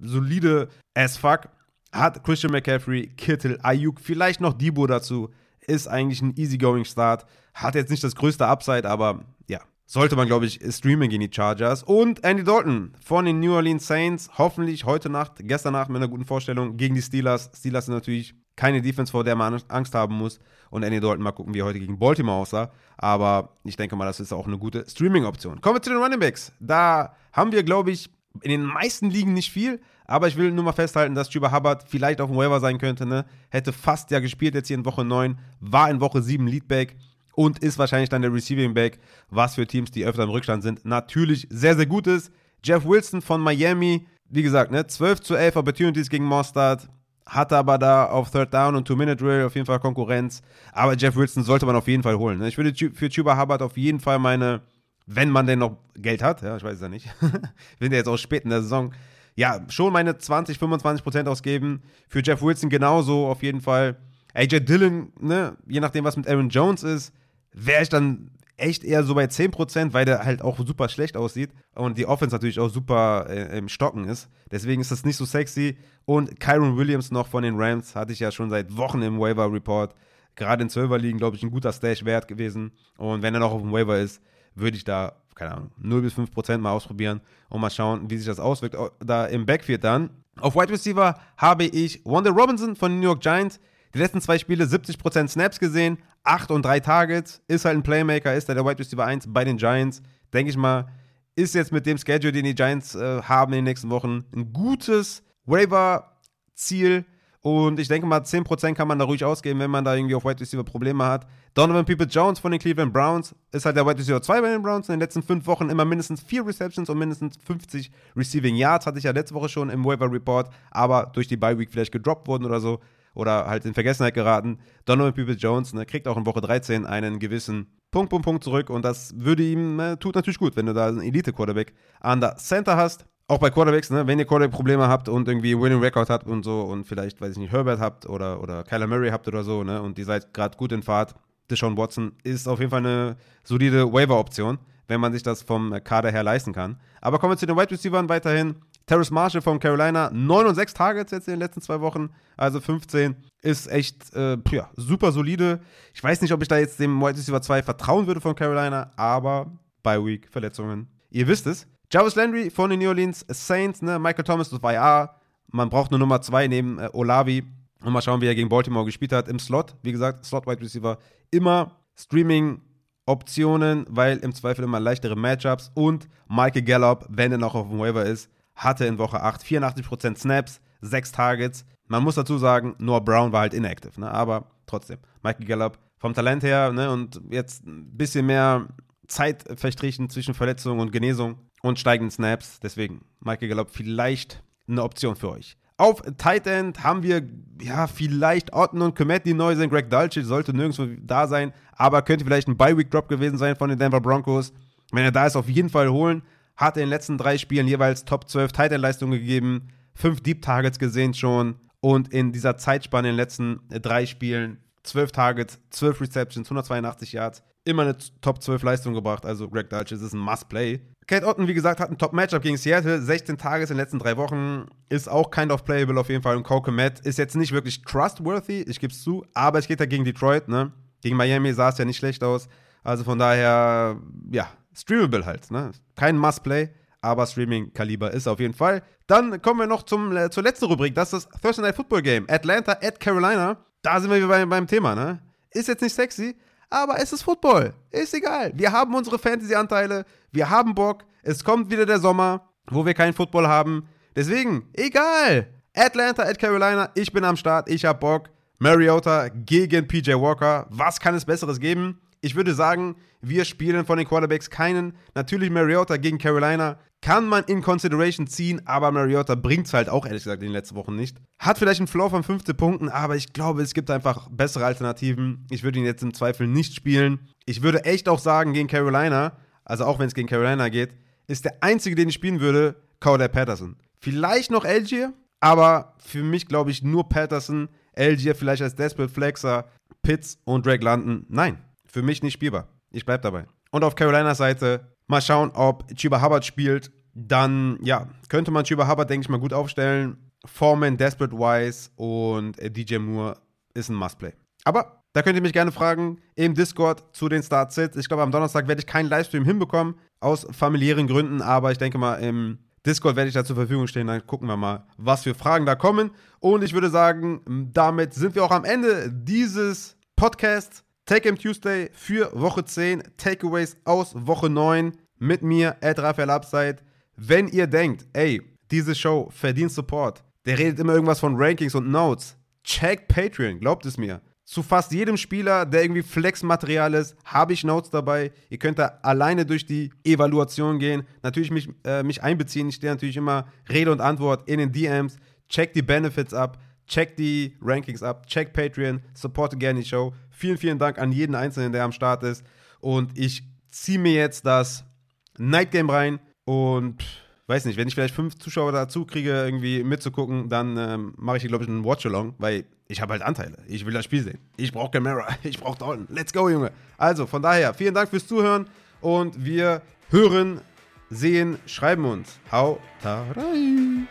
solide as fuck. Hat Christian McCaffrey, Kittel, Ayuk, vielleicht noch Debo dazu. Ist eigentlich ein easygoing Start. Hat jetzt nicht das größte Upside, aber ja, sollte man, glaube ich, streamen gegen die Chargers. Und Andy Dalton von den New Orleans Saints, hoffentlich heute Nacht, gestern Nacht mit einer guten Vorstellung gegen die Steelers. Steelers sind natürlich keine Defense, vor der man Angst haben muss. Und Andy Dalton, mal gucken, wie er heute gegen Baltimore aussah. Aber ich denke mal, das ist auch eine gute Streaming-Option. Kommen wir zu den Running Backs. Da haben wir, glaube ich, in den meisten Ligen nicht viel, aber ich will nur mal festhalten, dass Chuba Hubbard vielleicht auf dem Waiver sein könnte. Ne? Hätte fast ja gespielt jetzt hier in Woche 9, war in Woche 7 Leadback und ist wahrscheinlich dann der Receiving Back, was für Teams, die öfter im Rückstand sind, natürlich sehr, sehr gut ist. Jeff Wilson von Miami, wie gesagt, ne, 12 zu 11 Opportunities gegen Mostard, hatte aber da auf Third Down und Two-Minute-Drill auf jeden Fall Konkurrenz. Aber Jeff Wilson sollte man auf jeden Fall holen. Ne? Ich würde für Chuba Hubbard auf jeden Fall meine, wenn man denn noch Geld hat, ja, ich weiß es ja nicht, wir sind ja jetzt auch spät in der Saison, ja, schon meine 20, 25 Prozent ausgeben. Für Jeff Wilson genauso auf jeden Fall. AJ Dillon, ne, je nachdem, was mit Aaron Jones ist, wäre ich dann echt eher so bei 10%, weil der halt auch super schlecht aussieht und die Offense natürlich auch super äh, im Stocken ist. Deswegen ist das nicht so sexy. Und Kyron Williams noch von den Rams hatte ich ja schon seit Wochen im Waiver Report. Gerade in 12er liegen, glaube ich, ein guter Stash wert gewesen. Und wenn er noch auf dem Waiver ist, würde ich da, keine Ahnung, 0 bis 5% mal ausprobieren und mal schauen, wie sich das auswirkt. Da im Backfield dann. Auf Wide Receiver habe ich Wanda Robinson von den New York Giants. Die letzten zwei Spiele 70% Snaps gesehen, 8 und 3 Targets, ist halt ein Playmaker, ist da der Wide Receiver 1 bei den Giants. Denke ich mal, ist jetzt mit dem Schedule, den die Giants äh, haben in den nächsten Wochen, ein gutes Waiver-Ziel. Und ich denke mal, 10% kann man da ruhig ausgeben, wenn man da irgendwie auf Wide Receiver Probleme hat. Donovan People Jones von den Cleveland Browns ist halt der Wide Receiver 2 bei den Browns. In den letzten fünf Wochen immer mindestens vier Receptions und mindestens 50 Receiving Yards. Hatte ich ja letzte Woche schon im Waiver Report, aber durch die Bye Week vielleicht gedroppt worden oder so oder halt in Vergessenheit geraten. Donovan People Jones ne, kriegt auch in Woche 13 einen gewissen Punkt, Punkt, Punkt zurück und das würde ihm, ne, tut natürlich gut, wenn du da einen Elite-Quarterback an der Center hast. auch bei Quarterbacks, ne, wenn ihr Quarterback-Probleme habt und irgendwie Winning Record habt und so und vielleicht, weiß ich nicht, Herbert habt oder, oder Kyler Murray habt oder so, ne, und ihr seid gerade gut in Fahrt, Deshaun Watson ist auf jeden Fall eine solide Waiver-Option, wenn man sich das vom Kader her leisten kann. Aber kommen wir zu den Wide Receivers weiterhin. Terrace Marshall von Carolina, 9 und 6 Targets jetzt in den letzten zwei Wochen, also 15, ist echt äh, ja, super solide. Ich weiß nicht, ob ich da jetzt dem Wide Receiver 2 vertrauen würde von Carolina, aber bei Week Verletzungen. Ihr wisst es. Jarvis Landry von den New Orleans Saints, ne? Michael Thomas, das war ja. Man braucht eine Nummer 2 neben äh, Olavi. Und mal schauen, wie er gegen Baltimore gespielt hat. Im Slot, wie gesagt, Slot Wide Receiver, immer Streaming Optionen, weil im Zweifel immer leichtere Matchups und Michael Gallup, wenn er noch auf dem Waiver ist, hatte in Woche 8 84% Snaps, 6 Targets. Man muss dazu sagen, Noah Brown war halt inactive, ne? aber trotzdem. Michael Gallup vom Talent her ne? und jetzt ein bisschen mehr Zeit verstrichen zwischen Verletzung und Genesung und steigenden Snaps. Deswegen Michael Gallup vielleicht eine Option für euch. Auf Tight End haben wir ja vielleicht Otten und Komet, die neu sind. Greg Dulcich sollte nirgendwo da sein, aber könnte vielleicht ein Bye-Week-Drop gewesen sein von den Denver Broncos. Wenn er da ist, auf jeden Fall holen. Hat in den letzten drei Spielen jeweils Top 12 Tight End-Leistungen gegeben. Fünf Deep Targets gesehen schon. Und in dieser Zeitspanne in den letzten drei Spielen 12 Targets, 12 Receptions, 182 Yards. Immer eine Top 12 Leistung gebracht. Also Greg Dulcich ist ein Must-Play. Kate Otten, wie gesagt, hat ein Top-Matchup gegen Seattle. 16 Tages in den letzten drei Wochen. Ist auch kind of playable auf jeden Fall. Und Coco Matt ist jetzt nicht wirklich trustworthy, ich gebe es zu, aber es geht ja gegen Detroit, ne? Gegen Miami sah es ja nicht schlecht aus. Also von daher, ja, streamable halt, ne? Kein Must-Play, aber Streaming-Kaliber ist auf jeden Fall. Dann kommen wir noch zum, äh, zur letzten Rubrik. Das ist das Thursday Night Football Game. Atlanta at Carolina. Da sind wir wieder bei, beim Thema, ne? Ist jetzt nicht sexy, aber es ist Football. Ist egal. Wir haben unsere Fantasy-Anteile, wir haben Bock. Es kommt wieder der Sommer, wo wir keinen Football haben. Deswegen, egal. Atlanta at Carolina, ich bin am Start, ich hab Bock. Mariota gegen PJ Walker. Was kann es Besseres geben? Ich würde sagen, wir spielen von den Quarterbacks keinen. Natürlich Mariota gegen Carolina kann man in Consideration ziehen, aber Mariota bringt es halt auch ehrlich gesagt in den letzten Wochen nicht. Hat vielleicht einen Floor von 15 Punkten, aber ich glaube, es gibt einfach bessere Alternativen. Ich würde ihn jetzt im Zweifel nicht spielen. Ich würde echt auch sagen, gegen Carolina, also auch wenn es gegen Carolina geht, ist der einzige, den ich spielen würde, Cowder Patterson. Vielleicht noch Algier, aber für mich glaube ich nur Patterson, Algier vielleicht als Desperate Flexer, Pitts und Drake London. Nein, für mich nicht spielbar. Ich bleibe dabei. Und auf Carolinas Seite mal schauen, ob Chiba Hubbard spielt. Dann, ja, könnte man Chiba Hubbard, denke ich mal, gut aufstellen. Foreman, Desperate Wise und äh, DJ Moore ist ein Must-Play. Aber da könnt ihr mich gerne fragen im Discord zu den Start-Sits. Ich glaube, am Donnerstag werde ich keinen Livestream hinbekommen, aus familiären Gründen, aber ich denke mal, im Discord werde ich da zur Verfügung stehen. Dann gucken wir mal, was für Fragen da kommen. Und ich würde sagen, damit sind wir auch am Ende dieses Podcasts. Take Game Tuesday für Woche 10, Takeaways aus Woche 9 mit mir, Ed Raphael Upside. Wenn ihr denkt, ey, diese Show verdient Support, der redet immer irgendwas von Rankings und Notes, check Patreon, glaubt es mir. Zu fast jedem Spieler, der irgendwie Flex-Material ist, habe ich Notes dabei. Ihr könnt da alleine durch die Evaluation gehen. Natürlich mich, äh, mich einbeziehen. Ich stehe natürlich immer Rede und Antwort in den DMs. Check die Benefits ab. Check die Rankings ab. Check Patreon. Supporte gerne die Show. Vielen, vielen Dank an jeden Einzelnen, der am Start ist. Und ich ziehe mir jetzt das Night Game rein und weiß nicht, wenn ich vielleicht fünf Zuschauer dazu kriege, irgendwie mitzugucken, dann ähm, mache ich, glaube ich, einen Watch-Along, weil ich habe halt Anteile. Ich will das Spiel sehen. Ich brauche Camera. Ich brauche Dalton. Let's go, Junge. Also, von daher, vielen Dank fürs Zuhören und wir hören, sehen, schreiben uns. Hau, ta, rein.